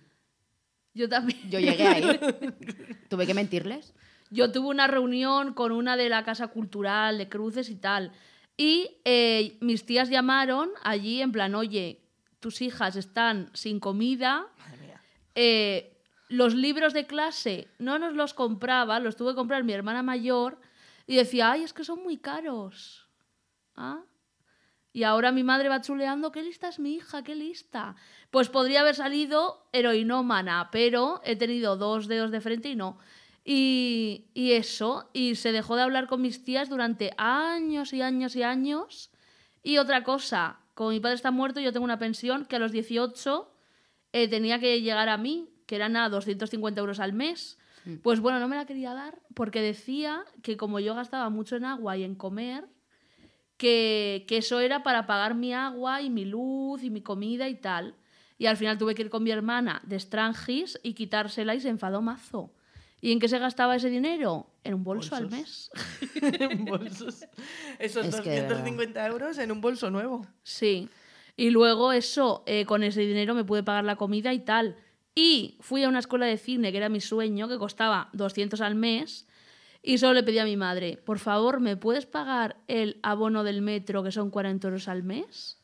Yo también. yo llegué ahí. Tuve que mentirles. Yo tuve una reunión con una de la Casa Cultural de Cruces y tal. Y eh, mis tías llamaron allí en plan, oye, tus hijas están sin comida. eh, los libros de clase no nos los compraba, los tuve que comprar mi hermana mayor. Y decía, ay, es que son muy caros. ¿Ah? Y ahora mi madre va chuleando, qué lista es mi hija, qué lista. Pues podría haber salido heroinómana, pero he tenido dos dedos de frente y no. Y, y eso, y se dejó de hablar con mis tías durante años y años y años. Y otra cosa, como mi padre está muerto, yo tengo una pensión que a los 18 eh, tenía que llegar a mí, que eran a 250 euros al mes. Pues bueno, no me la quería dar porque decía que como yo gastaba mucho en agua y en comer, que, que eso era para pagar mi agua y mi luz y mi comida y tal. Y al final tuve que ir con mi hermana de Strangis y quitársela y se enfadó mazo. ¿Y en qué se gastaba ese dinero? En un bolso al mes. En bolsos. Esos Es que de verdad. 250 euros en un bolso nuevo. Sí. Y luego eso, eh, con ese dinero me pude pagar la comida y tal. Y fui a una escuela de cine, que era mi sueño, que costaba 200 al mes. Y solo le pedí a mi madre, por favor, ¿me puedes pagar el abono del metro, que son 40 euros al mes?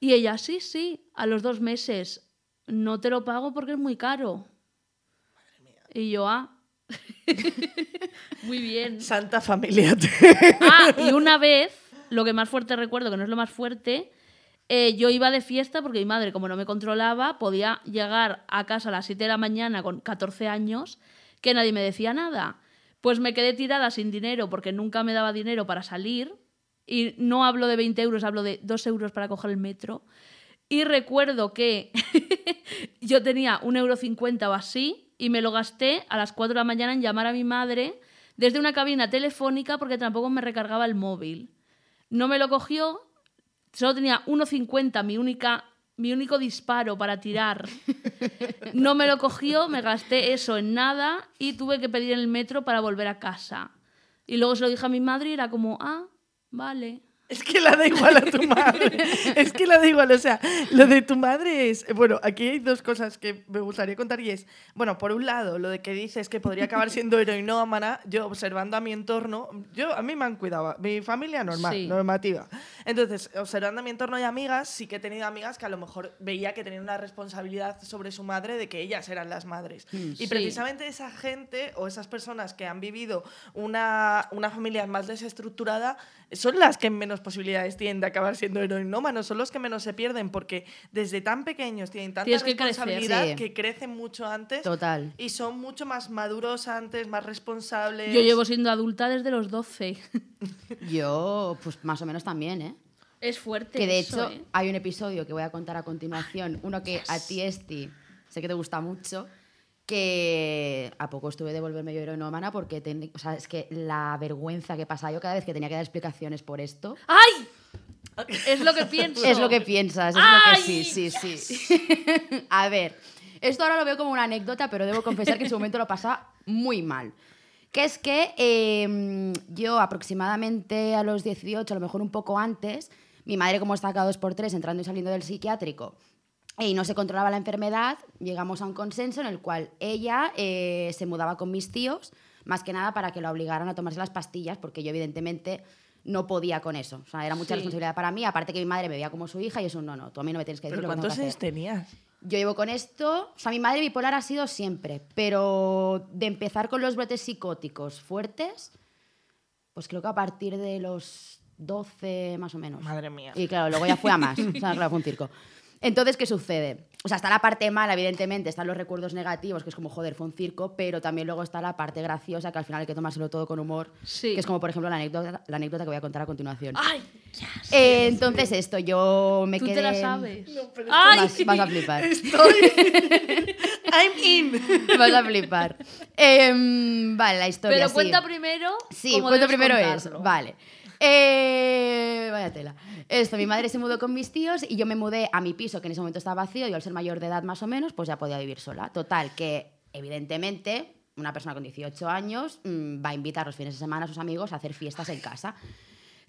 Y ella, sí, sí, a los dos meses. No te lo pago porque es muy caro. Y yo, ah. muy bien. Santa familia. Ah, y una vez, lo que más fuerte recuerdo, que no es lo más fuerte, eh, yo iba de fiesta porque mi madre, como no me controlaba, podía llegar a casa a las 7 de la mañana con 14 años, que nadie me decía nada. Pues me quedé tirada sin dinero porque nunca me daba dinero para salir. Y no hablo de 20 euros, hablo de 2 euros para coger el metro. Y recuerdo que yo tenía un euro cincuenta o así y me lo gasté a las 4 de la mañana en llamar a mi madre desde una cabina telefónica porque tampoco me recargaba el móvil. No me lo cogió, solo tenía 1,50 mi única mi único disparo para tirar. No me lo cogió, me gasté eso en nada y tuve que pedir el metro para volver a casa. Y luego se lo dije a mi madre y era como, ah, vale. Es que la da igual a tu madre. Es que la da igual. O sea, lo de tu madre es. Bueno, aquí hay dos cosas que me gustaría contar y es. Bueno, por un lado, lo de que dices que podría acabar siendo heroinómana, yo observando a mi entorno. Yo, a mí me han cuidado. Mi familia normal, Sí. normativa. Entonces, observando a mi entorno y amigas, sí que he tenido amigas que a lo mejor veía que tenían una responsabilidad sobre su madre de que ellas eran las madres. y Sí. precisamente esa gente o esas personas que han vivido una, una familia más desestructurada son las que menos posibilidades tienen de acabar siendo heroinómanos, son los que menos se pierden porque desde tan pequeños tienen tanta Tienes que crecer. responsabilidad Sí. que crecen mucho antes Total. y son mucho más maduros antes, más responsables. Yo llevo siendo adulta desde los 12. Yo, pues más o menos también, ¿eh? Es fuerte. Que de eso, hecho ¿eh? hay un episodio que voy a contar a continuación, uno que a ti, Esti, sé que te gusta mucho, que a poco estuve de volverme yo heroinómana porque ten- o sea, es que la vergüenza que pasaba yo cada vez que tenía que dar explicaciones por esto. ¡Ay! Es lo que pienso. Es lo que piensas, es ¡Ay! lo que sí, sí, sí. a ver, esto ahora lo veo como una anécdota, pero debo confesar que en su momento lo pasaba muy mal. Que es que eh, yo aproximadamente a los 18, a lo mejor un poco antes, mi madre como está cada dos por tres entrando y saliendo del psiquiátrico y no se controlaba la enfermedad, llegamos a un consenso en el cual ella eh, se mudaba con mis tíos, más que nada para que la obligaran a tomarse las pastillas, porque yo evidentemente no podía con eso. O sea, era mucha Sí. responsabilidad para mí, aparte que mi madre me veía como su hija y eso no, no, tú a mí no me tienes que decir ¿Pero lo que cuántos años tenías? Yo llevo con esto, o sea, mi madre bipolar ha sido siempre, pero de empezar con los brotes psicóticos fuertes, pues creo que a partir de los 12 más o menos. Madre mía. Y claro, luego ya fue a más, o sea, claro, fue un circo. Entonces, ¿qué sucede? O sea, está la parte mala, evidentemente, están los recuerdos negativos, que es como, joder, fue un circo, pero también luego está la parte graciosa, que al final hay que tomárselo todo con humor, Sí. que es como, por ejemplo, la anécdota, la anécdota que voy a contar a continuación. ¡Ay! Eh, entonces, esto, yo me Tú quedé... te la sabes. pero ¡Ay! Vas, vas a flipar. Estoy. I'm in. Vas a flipar. Em, vale, la historia. Pero sí. cuenta primero. Sí, cuento primero contarlo. eso. Vale. Eh, vaya tela. Esto, mi madre se mudó con mis tíos y yo me mudé a mi piso, que en ese momento estaba vacío, y al ser mayor de edad más o menos, pues ya podía vivir sola. Total, que evidentemente una persona con 18 años mm, va a invitar los fines de semana a sus amigos a hacer fiestas en casa.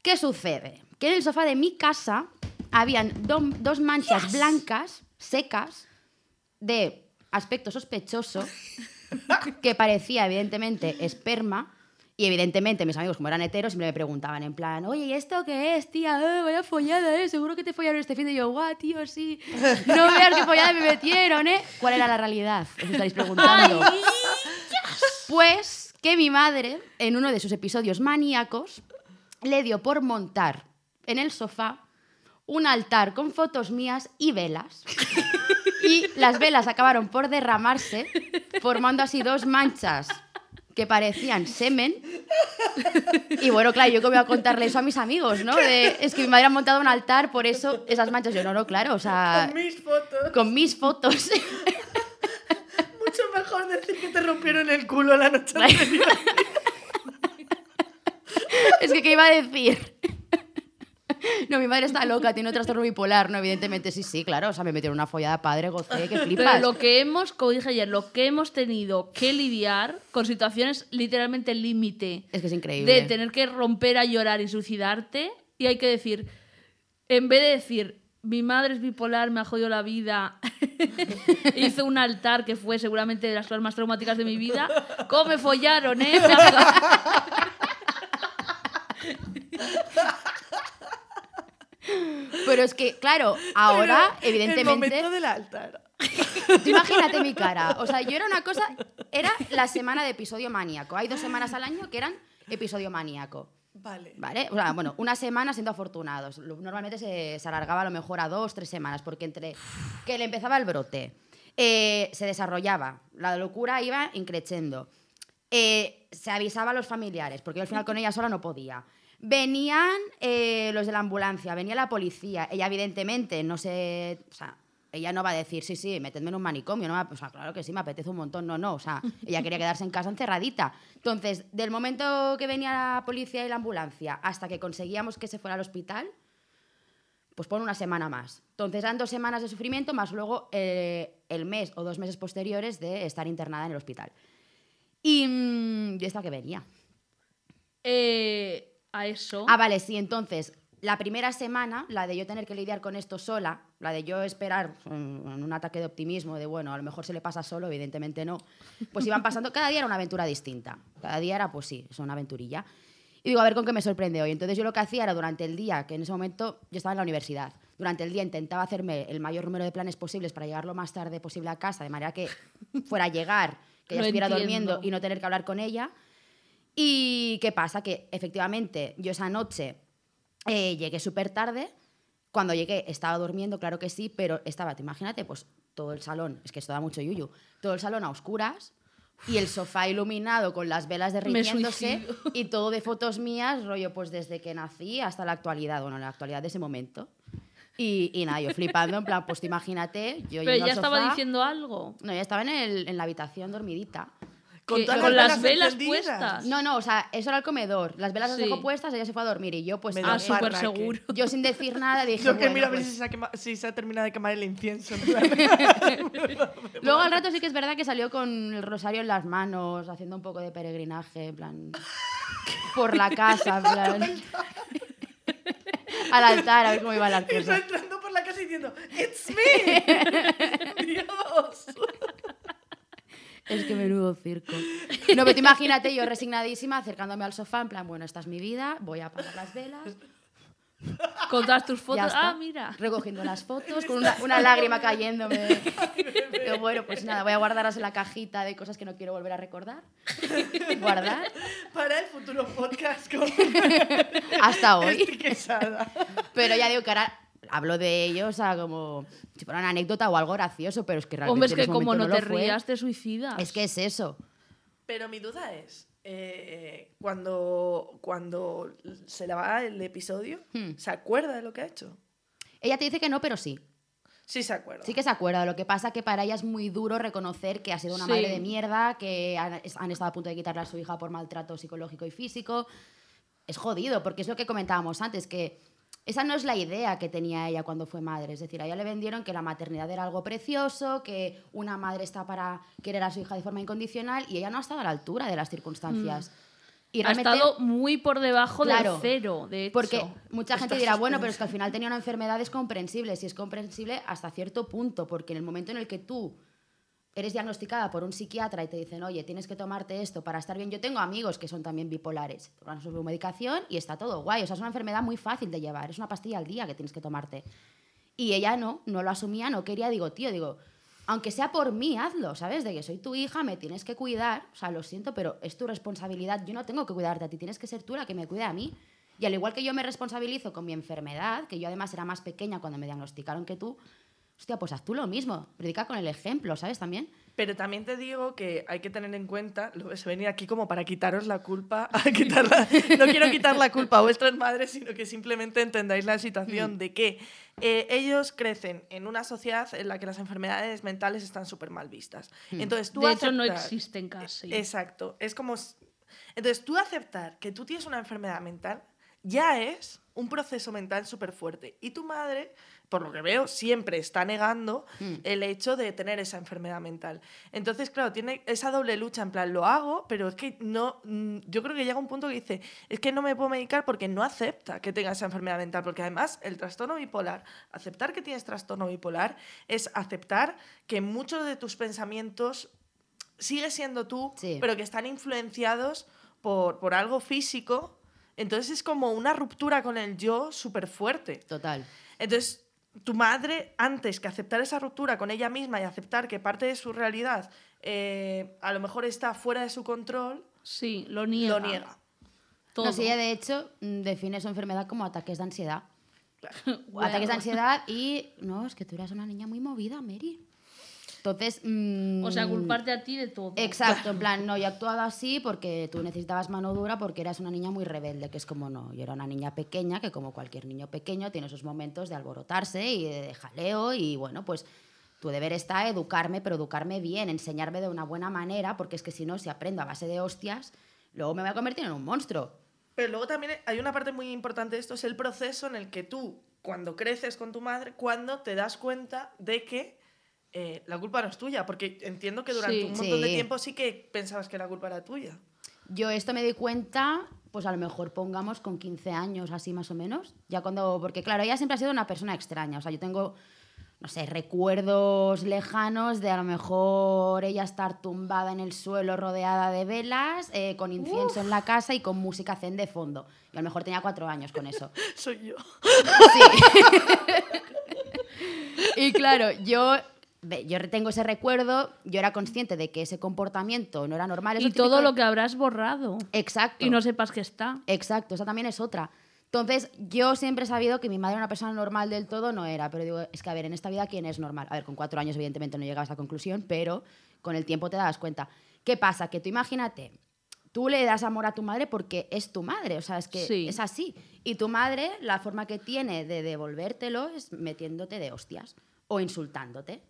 ¿Qué sucede? Que en el sofá de mi casa habían do- dos manchas blancas, secas, de aspecto sospechoso, que parecía evidentemente esperma. Y evidentemente mis amigos, como eran heteros, siempre me preguntaban en plan, oye, ¿y esto qué es, tía? Eh, vaya follada, ¿eh? Seguro que te follaron este fin de yo, guau, tío, sí. No veas qué follada me metieron, ¿eh? ¿Cuál era la realidad? Os estaréis preguntando. Pues que mi madre, en uno de sus episodios maníacos, le dio por montar en el sofá un altar con fotos mías y velas. Y las velas acabaron por derramarse, formando así dos manchas que parecían semen. Y bueno, claro, yo que voy a contarle eso a mis amigos, ¿no? De, es que mi madre ha montado un altar, por eso esas manchas. Yo, no, no, claro, o sea, Con mis fotos. con mis fotos. Mucho mejor decir que te rompieron el culo la noche anterior. es que, ¿qué iba a decir? No, mi madre está loca, tiene un trastorno bipolar, no, evidentemente, sí, sí, claro. O sea, me metieron una follada padre, gocé, que Pero flipas. lo que hemos, como dije ayer, lo que hemos tenido que lidiar con situaciones literalmente límite Es que es increíble. de tener que romper a llorar y suicidarte y hay que decir, en vez de decir, mi madre es bipolar, me ha jodido la vida. Hizo un altar que fue seguramente de las cosas más traumáticas de mi vida. ¿Cómo me follaron, eh? Pero es que, claro, ahora, Pero El evidentemente. momento del altar. Tú imagínate mi cara. O sea, yo era una cosa. Era la semana de episodio maníaco. Hay dos semanas al año que eran episodio maníaco. Vale. ¿Vale? O sea, bueno, una semana siendo afortunados. Normalmente se, se alargaba a lo mejor a dos, tres semanas, porque entre que le empezaba el brote, eh, se desarrollaba, la locura iba increciendo. Eh, se avisaba a los familiares, porque yo al final con ella sola no podía. Venían eh, los de la ambulancia, venía la policía. Ella, evidentemente, no se. O sea, ella no va a decir, sí, sí, metedme en un manicomio. No, o sea, claro que sí, me apetece un montón. No, no. O sea, ella quería quedarse en casa encerradita. Entonces, del momento que venía la policía y la ambulancia hasta que conseguíamos que se fuera al hospital, pues pon una semana más. Entonces eran dos semanas de sufrimiento más luego eh, el mes o dos meses posteriores de estar internada en el hospital. Y mm, yo esta que venía. Eh, a eso. Ah, vale, sí, entonces, la primera semana, la de yo tener que lidiar con esto sola, la de yo esperar un ataque de optimismo, de bueno, a lo mejor se le pasa solo, evidentemente no, pues iban pasando, cada día era una aventura distinta. Cada día era, pues sí, es una aventurilla. Y digo, a ver con qué me sorprende hoy. Entonces yo lo que hacía era durante el día, que en ese momento yo estaba en la universidad, durante el día intentaba hacerme el mayor número de planes posibles para llegar lo más tarde posible a casa, de manera que fuera a llegar, que ella Lo estuviera entiendo. durmiendo y no tener que hablar con ella. ¿Y qué pasa? Que efectivamente yo esa noche eh, llegué súper tarde. Cuando llegué estaba durmiendo, claro que sí, pero estaba, te imagínate, pues todo el salón, es que esto da mucho yuyu, todo el salón a oscuras y el sofá iluminado con las velas derritiéndose y todo de fotos mías, rollo, pues desde que nací hasta la actualidad, bueno, la actualidad de ese momento. Y, y nada, yo flipando, en plan, pues te imagínate, yo Pero ya al estaba sofá- diciendo algo. No, ya estaba en, el- en la habitación dormidita. Con, Que- todas con las velas encendidas. puestas. No, no, o sea, eso era el comedor. Las velas las Sí. dejó puestas, ella se fue a dormir y yo pues... Me Ah, da súper seguro. yo sin decir nada dije... Yo que bueno, mira a ver pues- si se, ha quema- si se ha terminado de quemar el incienso. Luego al rato sí que es verdad que salió con el rosario en las manos, haciendo un poco de peregrinaje, en plan... Por la casa, en plan... Al altar, a ver cómo iba la y está entrando por la casa diciendo, ¡It's me! ¡Dios! Es que menudo circo. No, pero tú imagínate yo resignadísima acercándome al sofá, en plan, bueno, esta es mi vida, voy a apagar las velas, Con todas tus fotos. está. Ah, mira. Recogiendo las fotos, con una, una lágrima cayéndome. Pero bueno, pues nada, voy a guardarlas en la cajita de cosas que no quiero volver a recordar. Guardar Para el futuro podcast con hasta hoy. Esti Quesada. Pero ya digo que ahora hablo de ellos o sea, como si fuera una anécdota o algo gracioso, pero es que realmente Hombre, es en que ese como no te rías, te suicidas. Es que es eso. Pero mi duda es, eh, cuando, cuando se le va el episodio, Hmm. ¿se acuerda de lo que ha hecho? Ella te dice que no, pero sí. Sí se acuerda. Sí que se acuerda. Lo que pasa que para ella es muy duro reconocer que ha sido una Sí. madre de mierda, que han, han estado a punto de quitarle a su hija por maltrato psicológico y físico. Es jodido, porque es lo que comentábamos antes, que esa no es la idea que tenía ella cuando fue madre. Es decir, a ella le vendieron que la maternidad era algo precioso, que una madre está para querer a su hija de forma incondicional y ella no ha estado a la altura de las circunstancias. Y ha estado muy por debajo Claro, del cero, de hecho. porque mucha gente dirá, bueno, pero es que al final tenía una enfermedad, es comprensible. Si es comprensible hasta cierto punto, porque en el momento en el que tú eres diagnosticada por un psiquiatra y te dicen, oye, tienes que tomarte esto para estar bien. Yo tengo amigos que son también bipolares, toman su medicación y está todo guay. O sea, es una enfermedad muy fácil de llevar, es una pastilla al día que tienes que tomarte. Y ella no, no lo asumía, no quería, digo, tío, digo, aunque sea por mí, hazlo, ¿sabes? De que soy tu hija, me tienes que cuidar, o sea, lo siento, pero es tu responsabilidad, yo no tengo que cuidarte a ti, tienes que ser tú la que me cuide a mí. Y al igual que yo me responsabilizo con mi enfermedad, que yo además era más pequeña cuando me diagnosticaron que tú, hostia, pues haz tú lo mismo, predica con el ejemplo, ¿sabes? También. Pero también te digo que hay que tener en cuenta, lo ves venir aquí como para quitaros la culpa, a quitarla, no quiero quitar la culpa a vuestras madres, sino que simplemente entendáis la Mm. situación de que eh, ellos crecen en una sociedad en la que las enfermedades mentales están súper mal vistas. Mm. Entonces tú de hecho, no existen casi. Exacto, es como... Entonces tú aceptar que tú tienes una enfermedad mental ya es un proceso mental súper fuerte. Y tu madre, por lo que veo, siempre está negando Mm. el hecho de tener esa enfermedad mental. Entonces, claro, tiene esa doble lucha, en plan, lo hago, pero es que no, mm, yo creo que llega un punto que dice, es que no me puedo medicar porque no acepta que tenga esa enfermedad mental, porque además el trastorno bipolar, aceptar que tienes trastorno bipolar es aceptar que muchos de tus pensamientos sigue siendo tú, Sí. pero que están influenciados por, por algo físico. Entonces es como una ruptura con el yo súper fuerte. Total. Entonces, tu madre, antes que aceptar esa ruptura con ella misma y aceptar que parte de su realidad eh, a lo mejor está fuera de su control, Sí, lo niega. lo niega. Todo. No ella de hecho mm, define su enfermedad como ataques de ansiedad. Bueno. Ataques de ansiedad y. No, es que tú eras una niña muy movida, Mary. Entonces. mm, O sea, culparte a ti de todo. Exacto, en plan, no, yo he actuado así porque tú necesitabas mano dura porque eras una niña muy rebelde, que es como no, yo era una niña pequeña que como cualquier niño pequeño tiene sus momentos de alborotarse y de jaleo y bueno, pues tu deber está educarme, pero educarme bien, enseñarme de una buena manera, porque es que si no, si aprendo a base de hostias, luego me voy a convertir en un monstruo. Pero luego también hay una parte muy importante de esto, es el proceso en el que tú, cuando creces con tu madre, cuando te das cuenta de que eh, la culpa no es tuya, porque entiendo que durante Sí. un montón de Sí. tiempo sí que pensabas que la culpa era tuya. Yo esto me di cuenta, pues a lo mejor pongamos con 15 años, así más o menos. Ya cuando, porque claro, ella siempre ha sido una persona extraña. O sea, yo tengo, no sé, recuerdos lejanos de a lo mejor ella estar tumbada en el suelo rodeada de velas, eh, con incienso en la casa y con música zen de fondo. Y a lo mejor tenía cuatro años con eso. Soy yo. Y claro, yo, yo tengo ese recuerdo, yo era consciente de que ese comportamiento no era normal. es Y todo de- lo que habrás borrado. Exacto. Y no sepas que está. Exacto, esa también es otra. Entonces, yo siempre he sabido que mi madre una persona normal del todo no era, pero digo, es que a ver, en esta vida, ¿quién es normal? A ver, con cuatro años evidentemente no llegaba a esa conclusión, pero con el tiempo te das cuenta. ¿Qué pasa? Que tú imagínate, tú le das amor a tu madre porque es tu madre, o sea, es que Sí. es así. Y tu madre, la forma que tiene de devolvértelo es metiéndote de hostias o insultándote.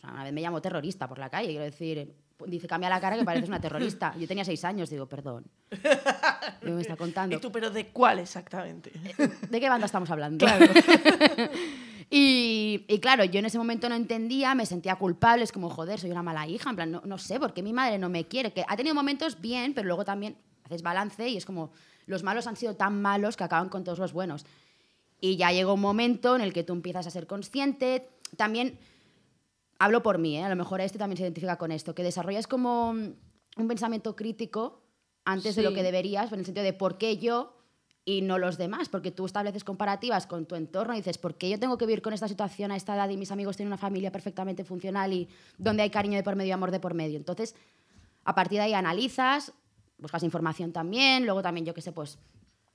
O sea, una vez me llamó terrorista por la calle, quiero decir, dice, cambia la cara que pareces una terrorista. Yo tenía seis años, digo, perdón. ¿Qué me está contando? ¿Y tú, pero de cuál exactamente? ¿De qué banda estamos hablando? y, y claro, yo en ese momento no entendía, me sentía culpable, es como, joder, soy una mala hija, en plan, no, no sé, ¿por qué mi madre no me quiere? Que ha tenido momentos bien, pero luego también haces balance y es como, los malos han sido tan malos que acaban con todos los buenos. Y ya llegó un momento en el que tú empiezas a ser consciente, también hablo por mí, ¿eh? a lo mejor este también se identifica con esto, que desarrollas como un pensamiento crítico antes de lo que deberías, en el sentido de por qué yo y no los demás, porque tú estableces comparativas con tu entorno y dices, ¿por qué yo tengo que vivir con esta situación a esta edad y mis amigos tienen una familia perfectamente funcional y donde hay cariño de por medio y amor de por medio? Entonces, a partir de ahí analizas, buscas información también, luego también, yo qué sé, pues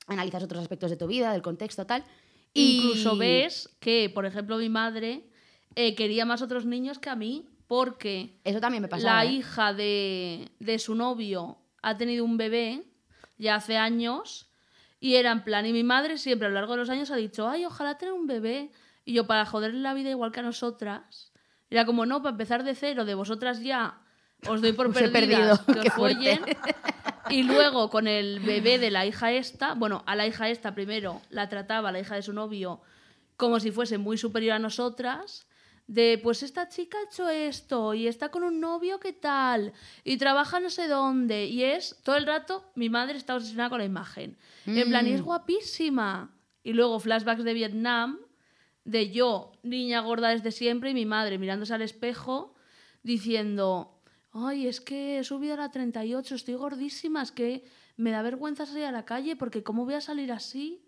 analizas otros aspectos de tu vida, del contexto, tal. y- Incluso ves que, por ejemplo, mi madre eh, quería más otros niños que a mí porque Eso también me pasaba. la ¿eh? hija de, de su novio ha tenido un bebé ya hace años y era en plan, y mi madre siempre a lo largo de los años ha dicho, ay, ojalá tener un bebé. Y yo, para joderle la vida igual que a nosotras, era como, no, para empezar de cero, de vosotras ya os doy por perdidas, perdido, que os follen. Y luego con el bebé de la hija esta, bueno, a la hija esta primero la trataba, la hija de su novio, como si fuese muy superior a nosotras, de pues esta chica ha hecho esto y está con un novio qué tal y trabaja no sé dónde y es todo el rato mi madre está obsesionada con la imagen. En plan, y es guapísima. Y luego flashbacks de Vietnam, de yo, niña gorda desde siempre, y mi madre mirándose al espejo diciendo, ay, es que he subido a la 38, estoy gordísima, es que me da vergüenza salir a la calle porque ¿cómo voy a salir así?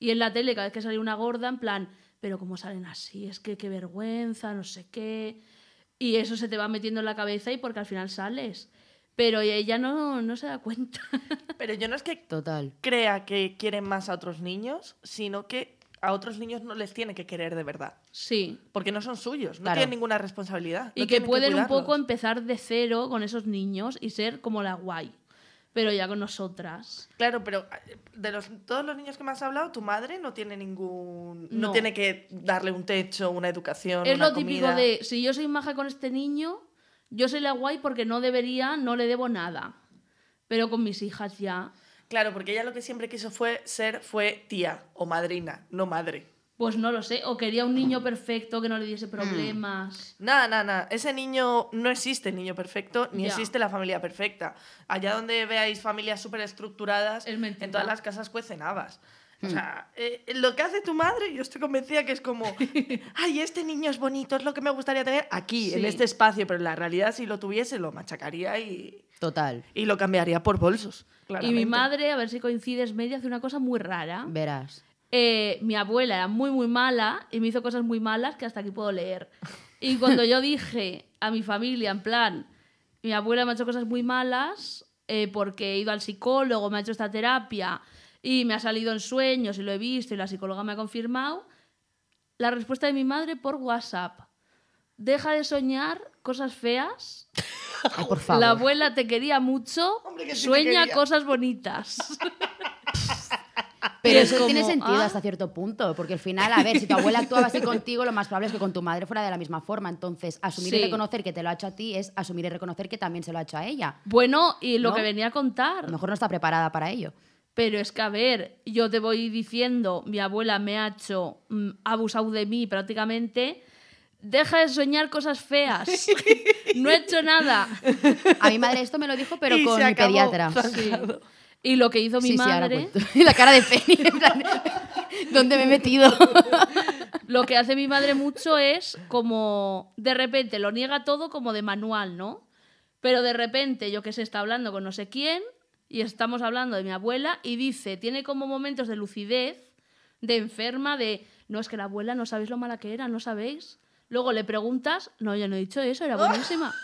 Y en la tele cada vez que sale una gorda, en plan, pero ¿cómo salen así? Es que qué vergüenza, no sé qué. Y eso se te va metiendo en la cabeza y porque al final sales. Pero ella no, no se da cuenta. Pero yo no es que Total. crea que quieren más a otros niños, sino que a otros niños no les tiene que querer de verdad. sí. Porque no son suyos, no Claro. tienen ninguna responsabilidad. Y no que pueden un poco empezar de cero con esos niños y ser como la guay. Pero ya con nosotras. Claro, pero eh, de los, todos los niños que me has hablado, tu madre no tiene ningún. No, No. tiene que darle un techo, una educación. Es una lo típico comida. de, si yo soy maja con este niño, yo soy la guay porque no debería, no le debo nada. Pero con mis hijas ya. Claro, porque ella lo que siempre quiso fue ser fue tía o madrina, no madre. Pues no lo sé. O quería un niño perfecto que no le diese problemas. Nada, nada, nada. Ese niño, no existe el niño perfecto, ni Ya. existe la familia perfecta. Allá donde veáis familias súper estructuradas, Es mentira. en todas las casas cuecen habas. O Hmm. sea, eh, lo que hace tu madre, yo estoy convencida que es como, ay, este niño es bonito, es lo que me gustaría tener aquí, en Sí. este espacio, pero en la realidad si lo tuviese lo machacaría y, Total. y lo cambiaría por bolsos. Y claramente. mi madre, a ver si coincides, media, hace una cosa muy rara. Verás. Eh, mi abuela era muy, muy mala y me hizo cosas muy malas que hasta aquí puedo leer. Y cuando yo dije a mi familia, en plan, mi abuela me ha hecho cosas muy malas eh, porque he ido al psicólogo, me ha hecho esta terapia y me ha salido en sueños y lo he visto y la psicóloga me ha confirmado, la respuesta de mi madre por WhatsApp. Deja de soñar cosas feas. Ay, por favor. La abuela te quería mucho. Hombre, que sí sueña quería. cosas bonitas. Pero es eso tiene como, sentido ah. hasta cierto punto, porque al final, a ver, si tu abuela actuaba así contigo, lo más probable es que con tu madre fuera de la misma forma. Entonces, asumir y Sí. reconocer que te lo ha hecho a ti es asumir y reconocer que también se lo ha hecho a ella. Bueno, y lo ¿No? que venía a contar. A lo mejor no está preparada para ello. Pero es que, a ver, yo te voy diciendo, mi abuela me ha hecho, mm, abusado de mí prácticamente. Deja de soñar cosas feas. no he hecho nada. A mi madre esto me lo dijo, pero Y con mi pediatra. Sí. Y lo que hizo mi Sí, sí, madre. Y la cara de Penny, en plan, ¿dónde me he metido? lo que hace mi madre mucho es como, de repente, lo niega todo como de manual, ¿no? Pero de repente, yo que sé, está hablando con no sé quién y estamos hablando de mi abuela y dice, tiene como momentos de lucidez, de enferma, de, no, es que la abuela no sabéis lo mala que era, no sabéis. Luego le preguntas, no, yo no he dicho eso, era buenísima.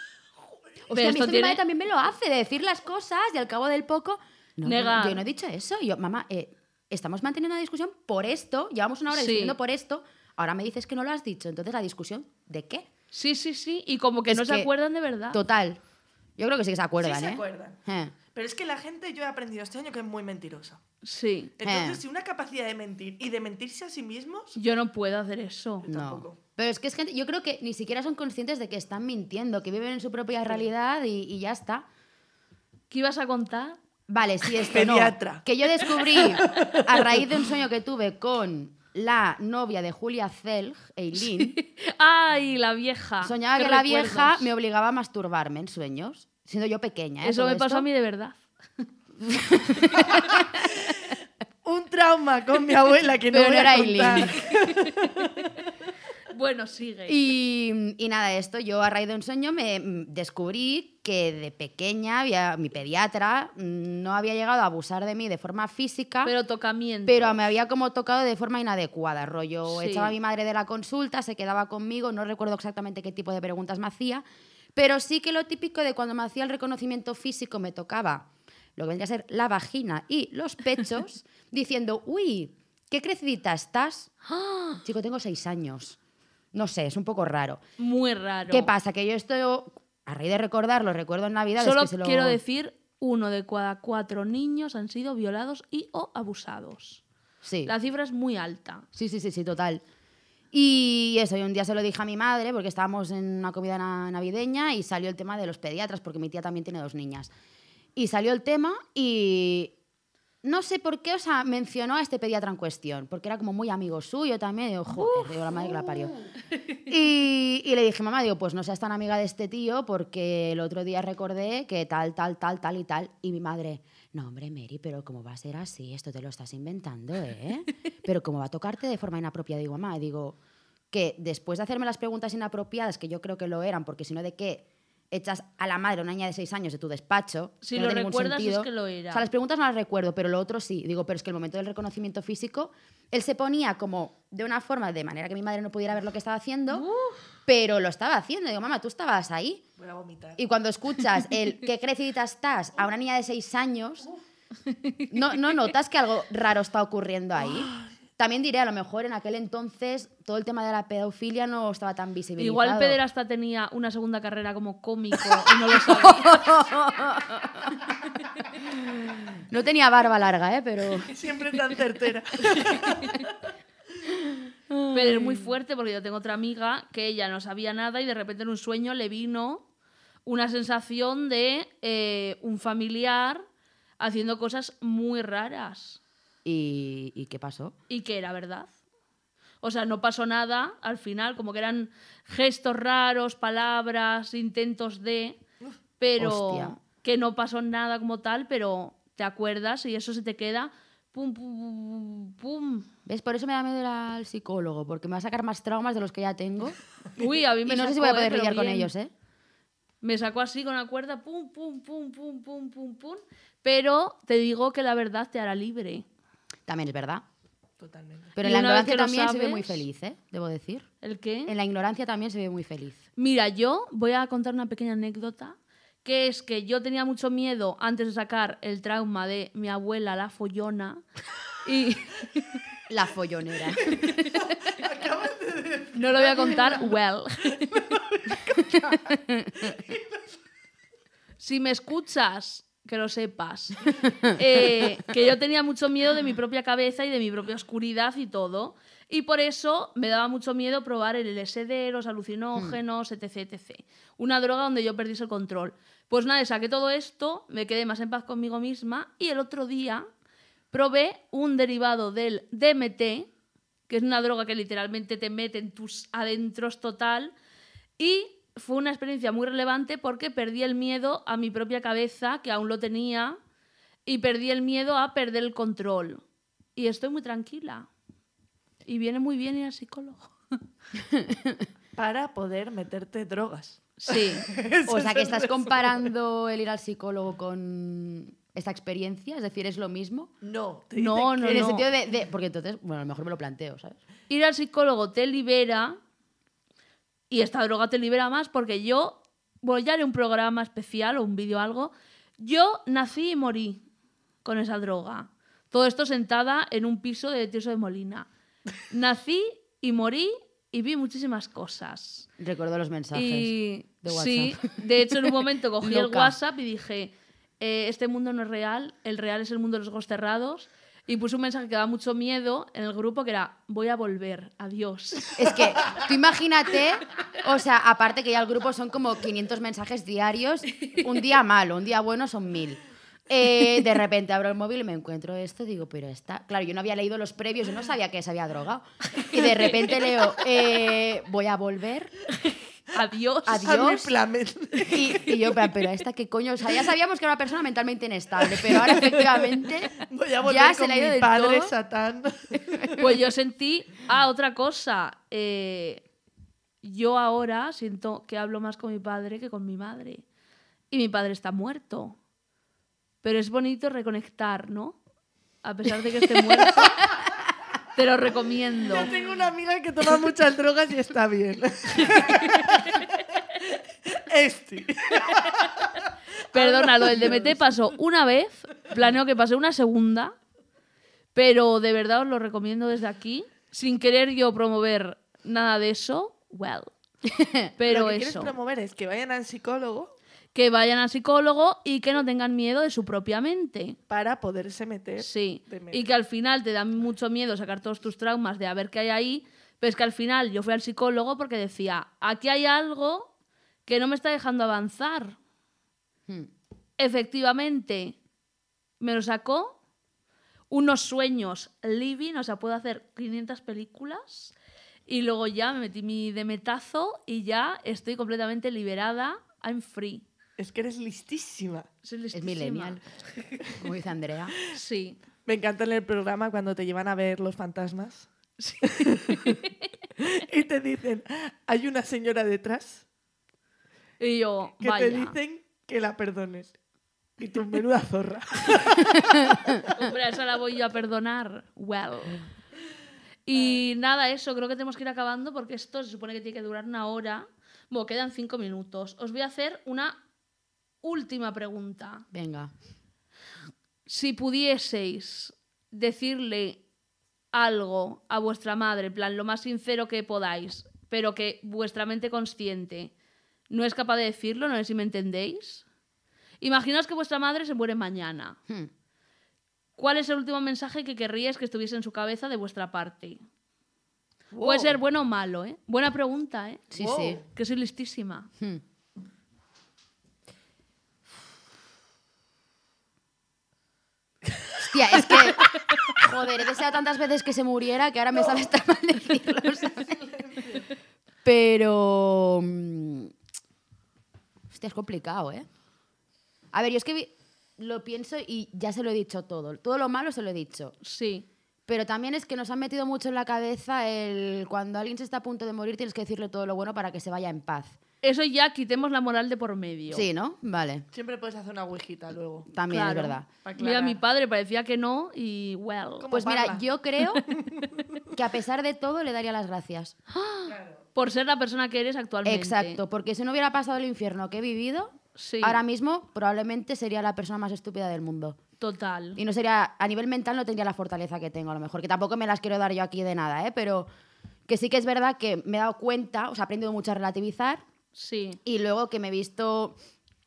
Hostia, Pero a mí esto esto mi tiene- madre también me lo hace, de decir las cosas y al cabo del poco... No, no, Negar. yo no he dicho eso. Y yo, mamá, eh, estamos manteniendo una discusión por esto, llevamos una hora Sí. discutiendo por esto, ahora me dices que no lo has dicho. Entonces, ¿la discusión de qué? Sí, sí, sí, y como que Es no se que- acuerdan de verdad. Total. Yo creo que sí que se acuerdan, Sí se ¿eh? acuerdan. Eh. Pero es que la gente, yo he aprendido este año que es muy mentirosa. Sí. Entonces, Eh. si una capacidad de mentir y de mentirse a sí mismos, Yo no puedo hacer eso. No. Tampoco. Pero es que es gente, yo creo que ni siquiera son conscientes de que están mintiendo, que viven en su propia realidad y, y ya está. ¿Qué ibas a contar? Vale, sí, esto no. Pediatra. Que yo descubrí a raíz de un sueño que tuve con la novia de Julia Zelg, Eileen. ¡Ay, la vieja! Soñaba que la vieja me obligaba a masturbarme en sueños, siendo yo pequeña. ¿eh? Eso Todo me pasó esto. a mí de verdad. un trauma con mi abuela que no Pero voy no era a Aileen. contar. Bueno, sigue. Y, y nada, esto yo a raíz de un sueño me mm, descubrí que de pequeña había, mi pediatra mm, no había llegado a abusar de mí de forma física, Pero tocamiento. pero me había como tocado de forma inadecuada, rollo, Sí. echaba a mi madre de la consulta, se quedaba conmigo, no recuerdo exactamente qué tipo de preguntas me hacía, pero sí que lo típico de cuando me hacía el reconocimiento físico me tocaba lo que vendría a ser la vagina y los pechos, diciendo, uy, qué crecidita estás. Chico, tengo seis años. No sé, es un poco raro. Muy raro. ¿Qué pasa? Que yo esto, a raíz de recordarlo, recuerdo en Navidad. Solo quiero decir, uno de cada cuatro niños han sido violados y o abusados. Sí. La cifra es muy alta. Sí, sí, sí, sí, total. Y eso, y un día se lo dije a mi madre porque estábamos en una comida na- navideña y salió el tema de los pediatras porque mi tía también tiene dos niñas. Y salió el tema y no sé por qué, o sea, mencionó a este pediatra en cuestión, porque era como muy amigo suyo también. Y digo, joder, digo, la madre que la parió. Y, y le dije, mamá, digo, pues no seas tan amiga de este tío porque el otro día recordé que tal, tal, tal, tal y tal. Y mi madre, no, hombre, Mary, pero ¿cómo va a ser así? Esto te lo estás inventando, ¿eh? Pero ¿cómo va a tocarte de forma inapropiada? Digo, mamá, digo, que después de hacerme las preguntas inapropiadas, que yo creo que lo eran, porque si no, ¿de qué echas a la madre a una niña de seis años de tu despacho? Si Que lo no tiene ningún recuerdas, es sentido. que lo era. O sea, las preguntas no las recuerdo, pero lo otro sí. Digo, pero es que el momento del reconocimiento físico, él se ponía como de una forma, de manera que mi madre no pudiera ver lo que estaba haciendo, pero lo estaba haciendo. Digo, mamá, tú estabas ahí. Voy a vomitar. Y cuando escuchas el qué crecidita estás a una niña de seis años, ¿no, ¿no notas que algo raro está ocurriendo ahí? También diré, a lo mejor en aquel entonces todo el tema de la pedofilia no estaba tan visibilizado. Igual Pederasta tenía una segunda carrera como cómico y no lo sabía. No tenía barba larga, ¿eh? Pero... Siempre tan certera. Pero es muy fuerte porque yo tengo otra amiga que ella no sabía nada y de repente en un sueño le vino una sensación de eh, un familiar haciendo cosas muy raras. ¿Y, y qué pasó? Y que era verdad. O sea, no pasó nada al final, como que eran gestos raros, palabras, intentos de, pero Hostia. que no pasó nada como tal, pero te acuerdas y eso se te queda pum, pum, pum. ¿Ves? Por eso me da miedo ir al psicólogo, porque me va a sacar más traumas de los que ya tengo. Uy, a mí me y no sé si sacó, voy a eh, poder lidiar con bien. ellos, ¿eh? Me sacó así con la cuerda, pum, pum, pum, pum, pum, pum, pum. Pero te digo que la verdad te hará libre. También es verdad. Totalmente. Pero Y en la ignorancia también se ve muy feliz, ¿eh? Debo decir. ¿El qué? En la ignorancia también se ve muy feliz. Mira, yo voy a contar una pequeña anécdota, que es que yo tenía mucho miedo antes de sacar el trauma de mi abuela, la follona, y La follonera. no lo voy a contar well. si me escuchas, que lo sepas, eh, que yo tenía mucho miedo de mi propia cabeza y de mi propia oscuridad y todo. Y por eso me daba mucho miedo probar el LSD, los alucinógenos, etc, etc. Una droga donde yo perdí el control. Pues nada, saqué todo esto, me quedé más en paz conmigo misma y el otro día probé un derivado del DMT, que es una droga que literalmente te mete en tus adentros total. Y fue una experiencia muy relevante porque perdí el miedo a mi propia cabeza, que aún lo tenía, y perdí el miedo a perder el control. Y estoy muy tranquila. Y viene muy bien ir al psicólogo. Para poder meterte drogas. Sí. O sea, que estás comparando el ir al psicólogo con esta experiencia, es decir, es lo mismo. No, te No, no, en el no. sentido de, de- Porque entonces, bueno, a lo mejor me lo planteo, ¿sabes? ir al psicólogo te libera y esta droga te libera más porque yo, bueno, ya haré un programa especial o un vídeo o algo, yo nací y morí con esa droga. Todo esto sentada en un piso de Tirso de Molina. Nací y morí y vi muchísimas cosas. Recuerdo los mensajes Y de WhatsApp. sí, de hecho en un momento cogí el. WhatsApp y dije, eh, este mundo no es real, el real es el mundo de los ojos cerrados. Y puse un mensaje que daba mucho miedo en el grupo que era, voy a volver, adiós. Es que tú imagínate, o sea, aparte que ya el grupo son como 500 mensajes diarios, un día malo, un día bueno son mil. Eh, de repente abro el móvil y me encuentro esto, digo, pero está. Claro, yo no había leído los previos, yo no sabía que se había drogado. Y de repente leo, eh, voy a volver. Adiós. Adiós. Y, y yo, pero, pero esta qué coño. O sea, ya sabíamos que era una persona mentalmente inestable, pero ahora efectivamente. Voy a volver ya se le ha ido mi padre todo. Satán. Pues yo sentí, ah, otra cosa. eh, yo ahora siento que hablo más con mi padre que con mi madre. Y mi padre está muerto. Pero es bonito reconectar, ¿no? A pesar de que esté muerto. Te lo recomiendo. Yo tengo una amiga que toma muchas drogas y está bien. Este. Perdona, lo del DMT pasó una vez, planeo que pase una segunda, pero de verdad os lo recomiendo desde aquí, sin querer yo promover nada de eso, well. Pero Lo que quieres eso, promover es que vayan al psicólogo que vayan al psicólogo y que no tengan miedo de su propia mente. para poderse meter. Sí, de y que al final te da mucho miedo sacar todos tus traumas de a ver qué hay ahí, pero es que al final yo fui al psicólogo porque decía, aquí hay algo que no me está dejando avanzar. Hmm. Efectivamente, me lo sacó. Unos sueños living, o sea, puedo hacer 500 películas. Y luego ya me metí mi demetazo y ya estoy completamente liberada. I'm free. Es que eres listísima. Soy Es listísima. millennial, como dice Andrea. Sí. Me encanta en el programa cuando te llevan a ver los fantasmas. y te dicen, hay una señora detrás Y yo, que vaya. te dicen que la perdones. Y tu menuda zorra. Hombre, a esa la voy yo a perdonar. Well. Y nada, eso, creo que tenemos que ir acabando porque esto se supone que tiene que durar una hora. Bueno, quedan cinco minutos. Os voy a hacer una última pregunta. Venga. Si pudieseis decirle algo a vuestra madre, en plan, lo más sincero que podáis, pero que vuestra mente consciente no es capaz de decirlo, no sé si me entendéis. Imaginaos que vuestra madre se muere mañana. Hmm. ¿Cuál es el último mensaje que querríais que estuviese en su cabeza de vuestra parte? Puede ser bueno o malo, ¿eh? Buena pregunta, ¿eh? Sí, Wow. sí. Que soy listísima. Hmm. Es que. Joder, he deseado tantas veces que se muriera que ahora me sabe estar mal decirlo. ¿sabes? Pero. mm, Hostia, es complicado, ¿eh? A ver, yo es que vi- lo pienso y ya se lo he dicho todo. Todo lo malo se lo he dicho. Sí. Pero también es que nos han metido mucho en la cabeza el cuando alguien se está a punto de morir tienes que decirle todo lo bueno para que se vaya en paz. Eso ya quitemos la moral de por medio. Sí, ¿no? Vale. Siempre puedes hacer una ouijita luego. También es verdad. Pa' Mira, aclarar. mi padre parecía que no y well. ¿Cómo Pues mira, parla? yo creo que a pesar de todo le daría las gracias. Por ser la persona que eres actualmente. Exacto, porque si no hubiera pasado el infierno que he vivido, Sí. ahora mismo probablemente sería la persona más estúpida del mundo. Total. Y no sería, a nivel mental no tendría la fortaleza que tengo a lo mejor, que tampoco me las quiero dar yo aquí de nada, ¿eh? Pero que sí que es verdad que me he dado cuenta, o sea, he aprendido mucho a relativizar Sí. y luego que me he visto,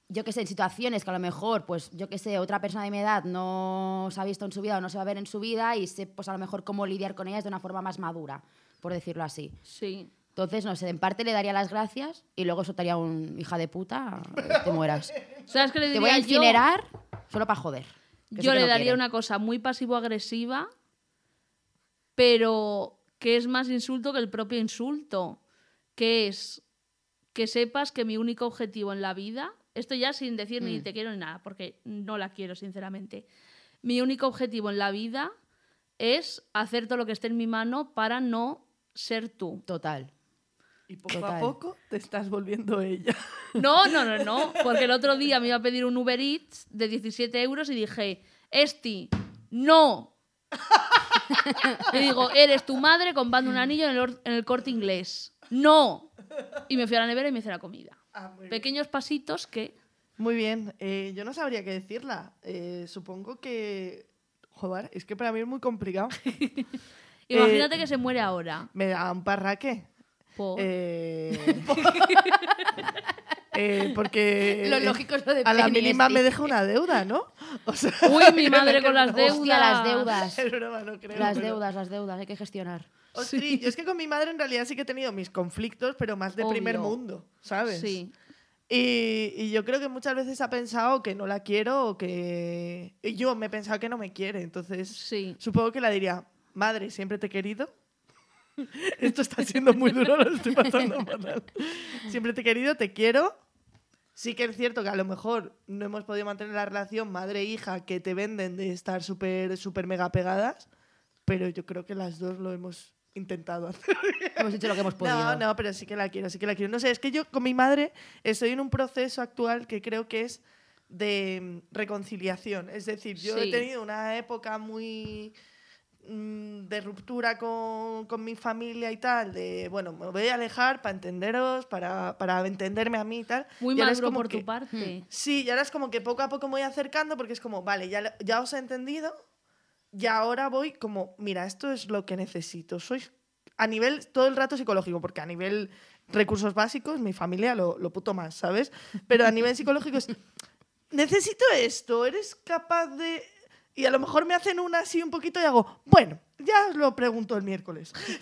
yo qué sé, en situaciones que a lo mejor, pues yo qué sé, otra persona de mi edad no se ha visto en su vida o no se va a ver en su vida y sé, pues a lo mejor cómo lidiar con ellas de una forma más madura, por decirlo así. Sí. Entonces, no sé, en parte le daría las gracias y luego soltaría un hija de puta, eh, te mueras. ¿Sabes qué le Te diría voy a yo? incinerar solo para joder. Yo le no daría quiere. una cosa muy pasivo-agresiva, pero que es más insulto que el propio insulto, que es que sepas que mi único objetivo en la vida, esto ya sin decir Mm. ni te quiero ni nada, porque no la quiero, sinceramente, mi único objetivo en la vida es hacer todo lo que esté en mi mano para no ser tú. Total. Y poco Total. a poco te estás volviendo ella. No, no, no, no, porque el otro día me iba a pedir un Uber Eats de 17 euros y dije, Esti, no. Le digo, eres tu madre comprando un anillo en el, en el corte inglés. No. Y me fui a la nevera y me hice la comida. Ah, muy bien. Pequeños pasitos que... Muy bien, eh, yo no sabría qué decirla. Eh, supongo que... Joder, es que para mí es muy complicado. Imagínate Eh, que se muere ahora. Me da un parraque. Po- Eh, eh, porque Lo lógico es lo de a la mínima me deja una deuda, ¿no? O sea, Uy, mi madre con las deudas. Hostia, las deudas. no creo. Las pero- deudas, las deudas, hay que gestionar. Ostri, yo es que con mi madre en realidad sí que he tenido mis conflictos, pero más de primer Obvio. mundo, ¿sabes? Sí. Y, y yo creo que muchas veces ha pensado que no la quiero o que... Y yo me he pensado que no me quiere, entonces Sí. supongo que la diría, madre, siempre te he querido. Esto está siendo muy duro, lo estoy pasando fatal. Siempre te he querido, te quiero. Sí que es cierto que a lo mejor no hemos podido mantener la relación madre-hija que te venden de estar súper, súper mega pegadas, pero yo creo que las dos lo hemos intentado hacer. Hemos hecho lo que hemos podido. No, no, pero sí que la quiero, sí que la quiero. No sé, es que yo con mi madre estoy en un proceso actual que creo que es de mm, reconciliación. Es decir, yo he tenido una época muy mm, de ruptura con, con mi familia y tal, de, bueno, me voy a alejar para entenderos, para, para entenderme a mí y tal. Muy Y ahora es como por que- tu parte. Sí, y ahora es como que poco a poco me voy acercando porque es como, vale, ya, ya os he entendido y ahora voy como, mira, esto es lo que necesito. Sois a nivel todo el rato psicológico, porque a nivel recursos básicos mi familia lo, lo puto más, ¿sabes? Pero a nivel psicológico es, necesito esto, eres capaz de... Y a lo mejor me hacen una así un poquito y hago, bueno, ya os lo pregunto el miércoles.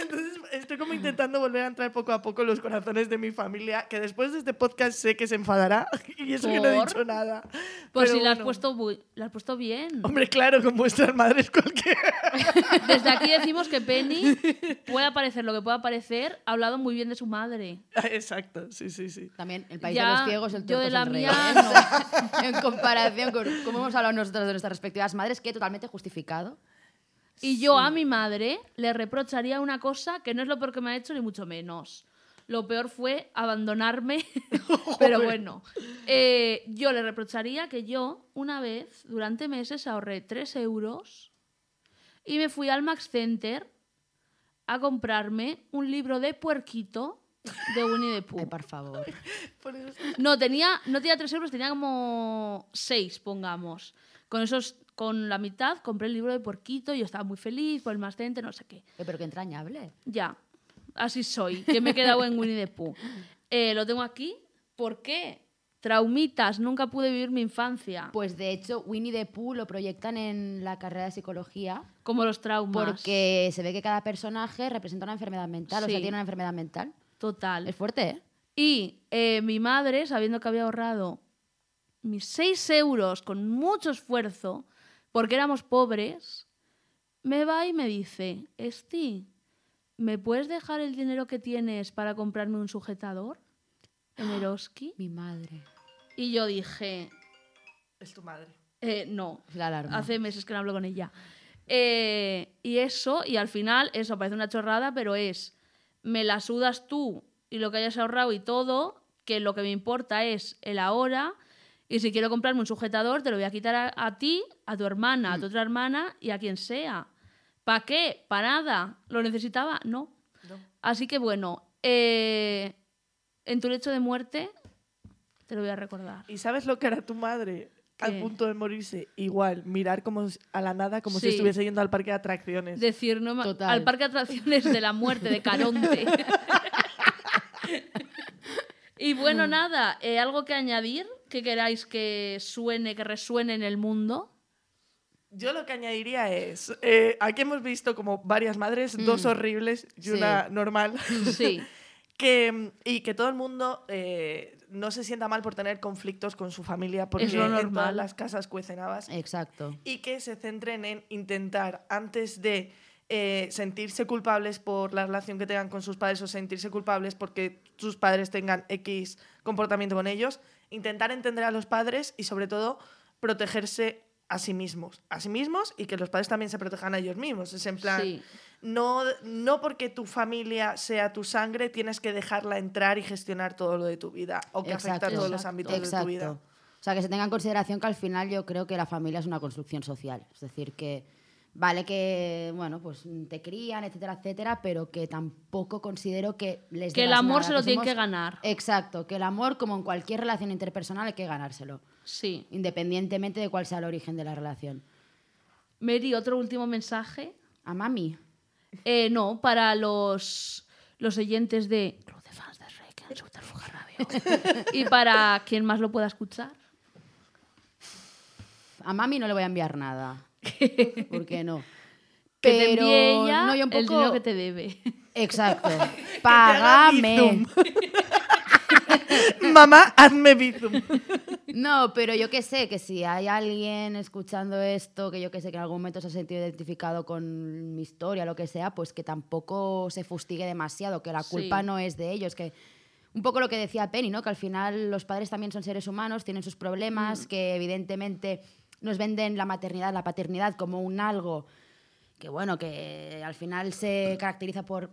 Entonces como intentando volver a entrar poco a poco en los corazones de mi familia, que después de este podcast sé que se enfadará y eso que no he ¿Por? dicho nada. Pues Pero si la has, bueno. puesto, la has puesto bien. Hombre, claro, con vuestras madres cualquiera. Desde aquí decimos que Penny puede aparecer lo que pueda parecer, ha hablado muy bien de su madre. Exacto, sí, sí, sí. También el país Ya, de los ciegos, el yo tuerto de la el rey. mía ¿eh? O sea, en comparación con cómo hemos hablado nosotros de nuestras respectivas madres, que totalmente justificado. Y yo a mi madre le reprocharía una cosa que no es lo peor que me ha hecho, ni mucho menos. Lo peor fue abandonarme, pero bueno. Eh, yo le reprocharía que yo, una vez, durante meses, ahorré 3 euros y me fui al Max Center a comprarme un libro de puerquito de Winnie the Pooh. Ay, por favor. No, tenía, no tenía 3 euros, tenía como 6, pongamos. Con esos, con la mitad compré el libro de Porquito y yo estaba muy feliz por el más center, no sé qué. Eh, pero qué entrañable. Ya, así soy, que me he quedado en Winnie the Pooh. Eh, lo tengo aquí, ¿por qué? Traumitas, nunca pude vivir mi infancia. Pues de hecho, Winnie the Pooh lo proyectan en la carrera de psicología Como los traumas. porque se ve que cada personaje representa una enfermedad mental, o sea, Sí. tiene una enfermedad mental. Total. Es fuerte, ¿eh? Y eh, mi madre, sabiendo que había ahorrado mis 6 euros con mucho esfuerzo, porque éramos pobres, me va y me dice, Esti, ¿me puedes dejar el dinero que tienes para comprarme un sujetador en Eroski? Mi madre. Y yo dije, Es tu madre. eh, no, la alarma. hace meses que no hablo con ella. Eh, y eso, y al final, eso parece una chorrada, pero es, me la sudas tú y lo que hayas ahorrado y todo, que lo que me importa es el ahora, y si quiero comprarme un sujetador, te lo voy a quitar a, a ti, a tu hermana, a tu otra hermana y a quien sea. ¿Para qué? ¿Para nada? ¿Lo necesitaba? No. No. Así que bueno, eh, en tu lecho de muerte, te lo voy a recordar. ¿Y sabes lo que era tu madre? Al ¿Qué? punto de morirse. Igual, mirar como a la nada como Sí. si estuviese yendo al parque de atracciones. Decir, no Total. al parque de atracciones de la muerte de Caronte. y bueno, nada, eh, algo que añadir que queráis que suene, que resuene en el mundo. Yo lo que añadiría es, eh, aquí hemos visto como varias madres, dos horribles y Sí. una normal, Sí, que, mm, y que todo el mundo eh, no se sienta mal por tener conflictos con su familia, porque Es lo en todas normal. las casas cuecen habas, Exacto. y que se centren en intentar, antes de eh, sentirse culpables por la relación que tengan con sus padres o sentirse culpables porque sus padres tengan X comportamiento con ellos, intentar entender a los padres y sobre todo protegerse a sí mismos, a sí mismos y que los padres también se protejan a ellos mismos. Es en plan, Sí. no, no porque tu familia sea tu sangre tienes que dejarla entrar y gestionar todo lo de tu vida o que afecta a Exacto. todos los Exacto. ámbitos de tu vida. O sea, que se tenga en consideración que al final yo creo que la familia es una construcción social. Es decir, que vale que, bueno, pues te crían, etcétera, etcétera, pero que tampoco considero que les Que el amor nada, se lo tienen somos- que ganar. Exacto, que el amor, como en cualquier relación interpersonal, hay que ganárselo, sí. independientemente de cuál sea el origen de la relación. Mary, otro último mensaje. A mami. Eh, no, para los, los oyentes de Club de fans de en Subterfuge Radio. y para quien más lo pueda escuchar. A mami no le voy a enviar nada. ¿Por qué no? Que te envíe ella no, yo un el poco- dinero que te debe. Exacto. Págame. Mamá, hazme bizum. No, pero yo que sé, que si hay alguien escuchando esto, que yo que sé que en algún momento se ha sentido identificado con mi historia, lo que sea, pues que tampoco se fustigue demasiado, que la Sí. culpa no es de ellos, que un poco lo que decía Penny, ¿no? Que al final los padres también son seres humanos, tienen sus problemas, que evidentemente nos venden la maternidad, la paternidad como un algo que bueno, que al final se caracteriza por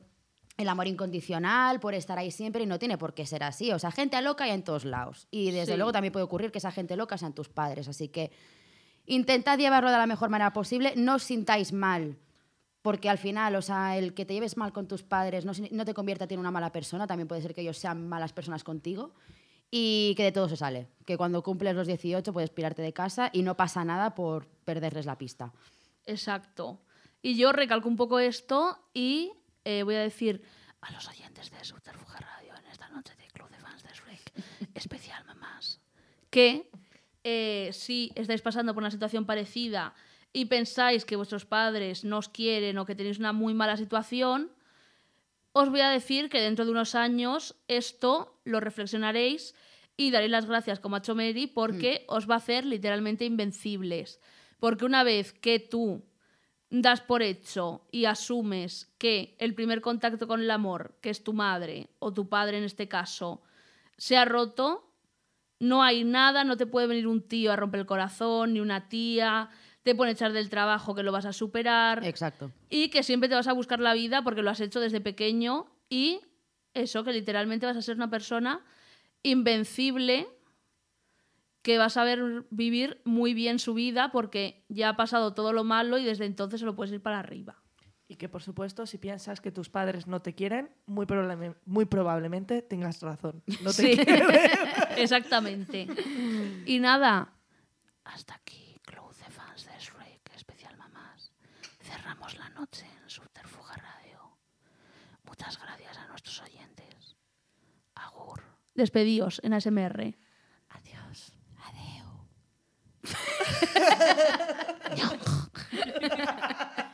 el amor incondicional, por estar ahí siempre y no tiene por qué ser así. O sea, gente loca hay en todos lados. Y desde Sí. luego también puede ocurrir que esa gente loca sean tus padres. Así que intentad llevarlo de la mejor manera posible. No os sintáis mal. Porque al final, o sea, el que te lleves mal con tus padres no, no te convierte a ti en una mala persona. También puede ser que ellos sean malas personas contigo. Y que de todo se sale. Que cuando cumples los 18 puedes pirarte de casa y no pasa nada por perderles la pista. Exacto. Y yo recalco un poco esto y eh, voy a decir A los oyentes de Subterfuge Radio en esta noche de Club de fans de Shrek. Especial mamás. que eh, si estáis pasando por una situación parecida y pensáis que vuestros padres no os quieren o que tenéis una muy mala situación, os voy a decir que dentro de unos años esto lo reflexionaréis y daréis las gracias como ha hecho Mary porque os va a hacer literalmente invencibles. Porque una vez que tú das por hecho y asumes que el primer contacto con el amor, que es tu madre o tu padre en este caso, se ha roto, no hay nada, no te puede venir un tío a romper el corazón, ni una tía, te pone a echar del trabajo que lo vas a superar Exacto. y que siempre te vas a buscar la vida porque lo has hecho desde pequeño y eso, que literalmente vas a ser una persona invencible que vas a ver vivir muy bien su vida porque ya ha pasado todo lo malo y desde entonces se lo puedes ir para arriba. Y que, por supuesto, si piensas que tus padres no te quieren, muy, probable- muy probablemente tengas razón. No te Sí, quieren. exactamente. Y nada, Hasta aquí, Club de fans de Shrek, especial mamás. Cerramos la noche en Subterfuge Radio. Muchas gracias a nuestros oyentes. Agur. despedíos en ASMR. Adiós. Adeu.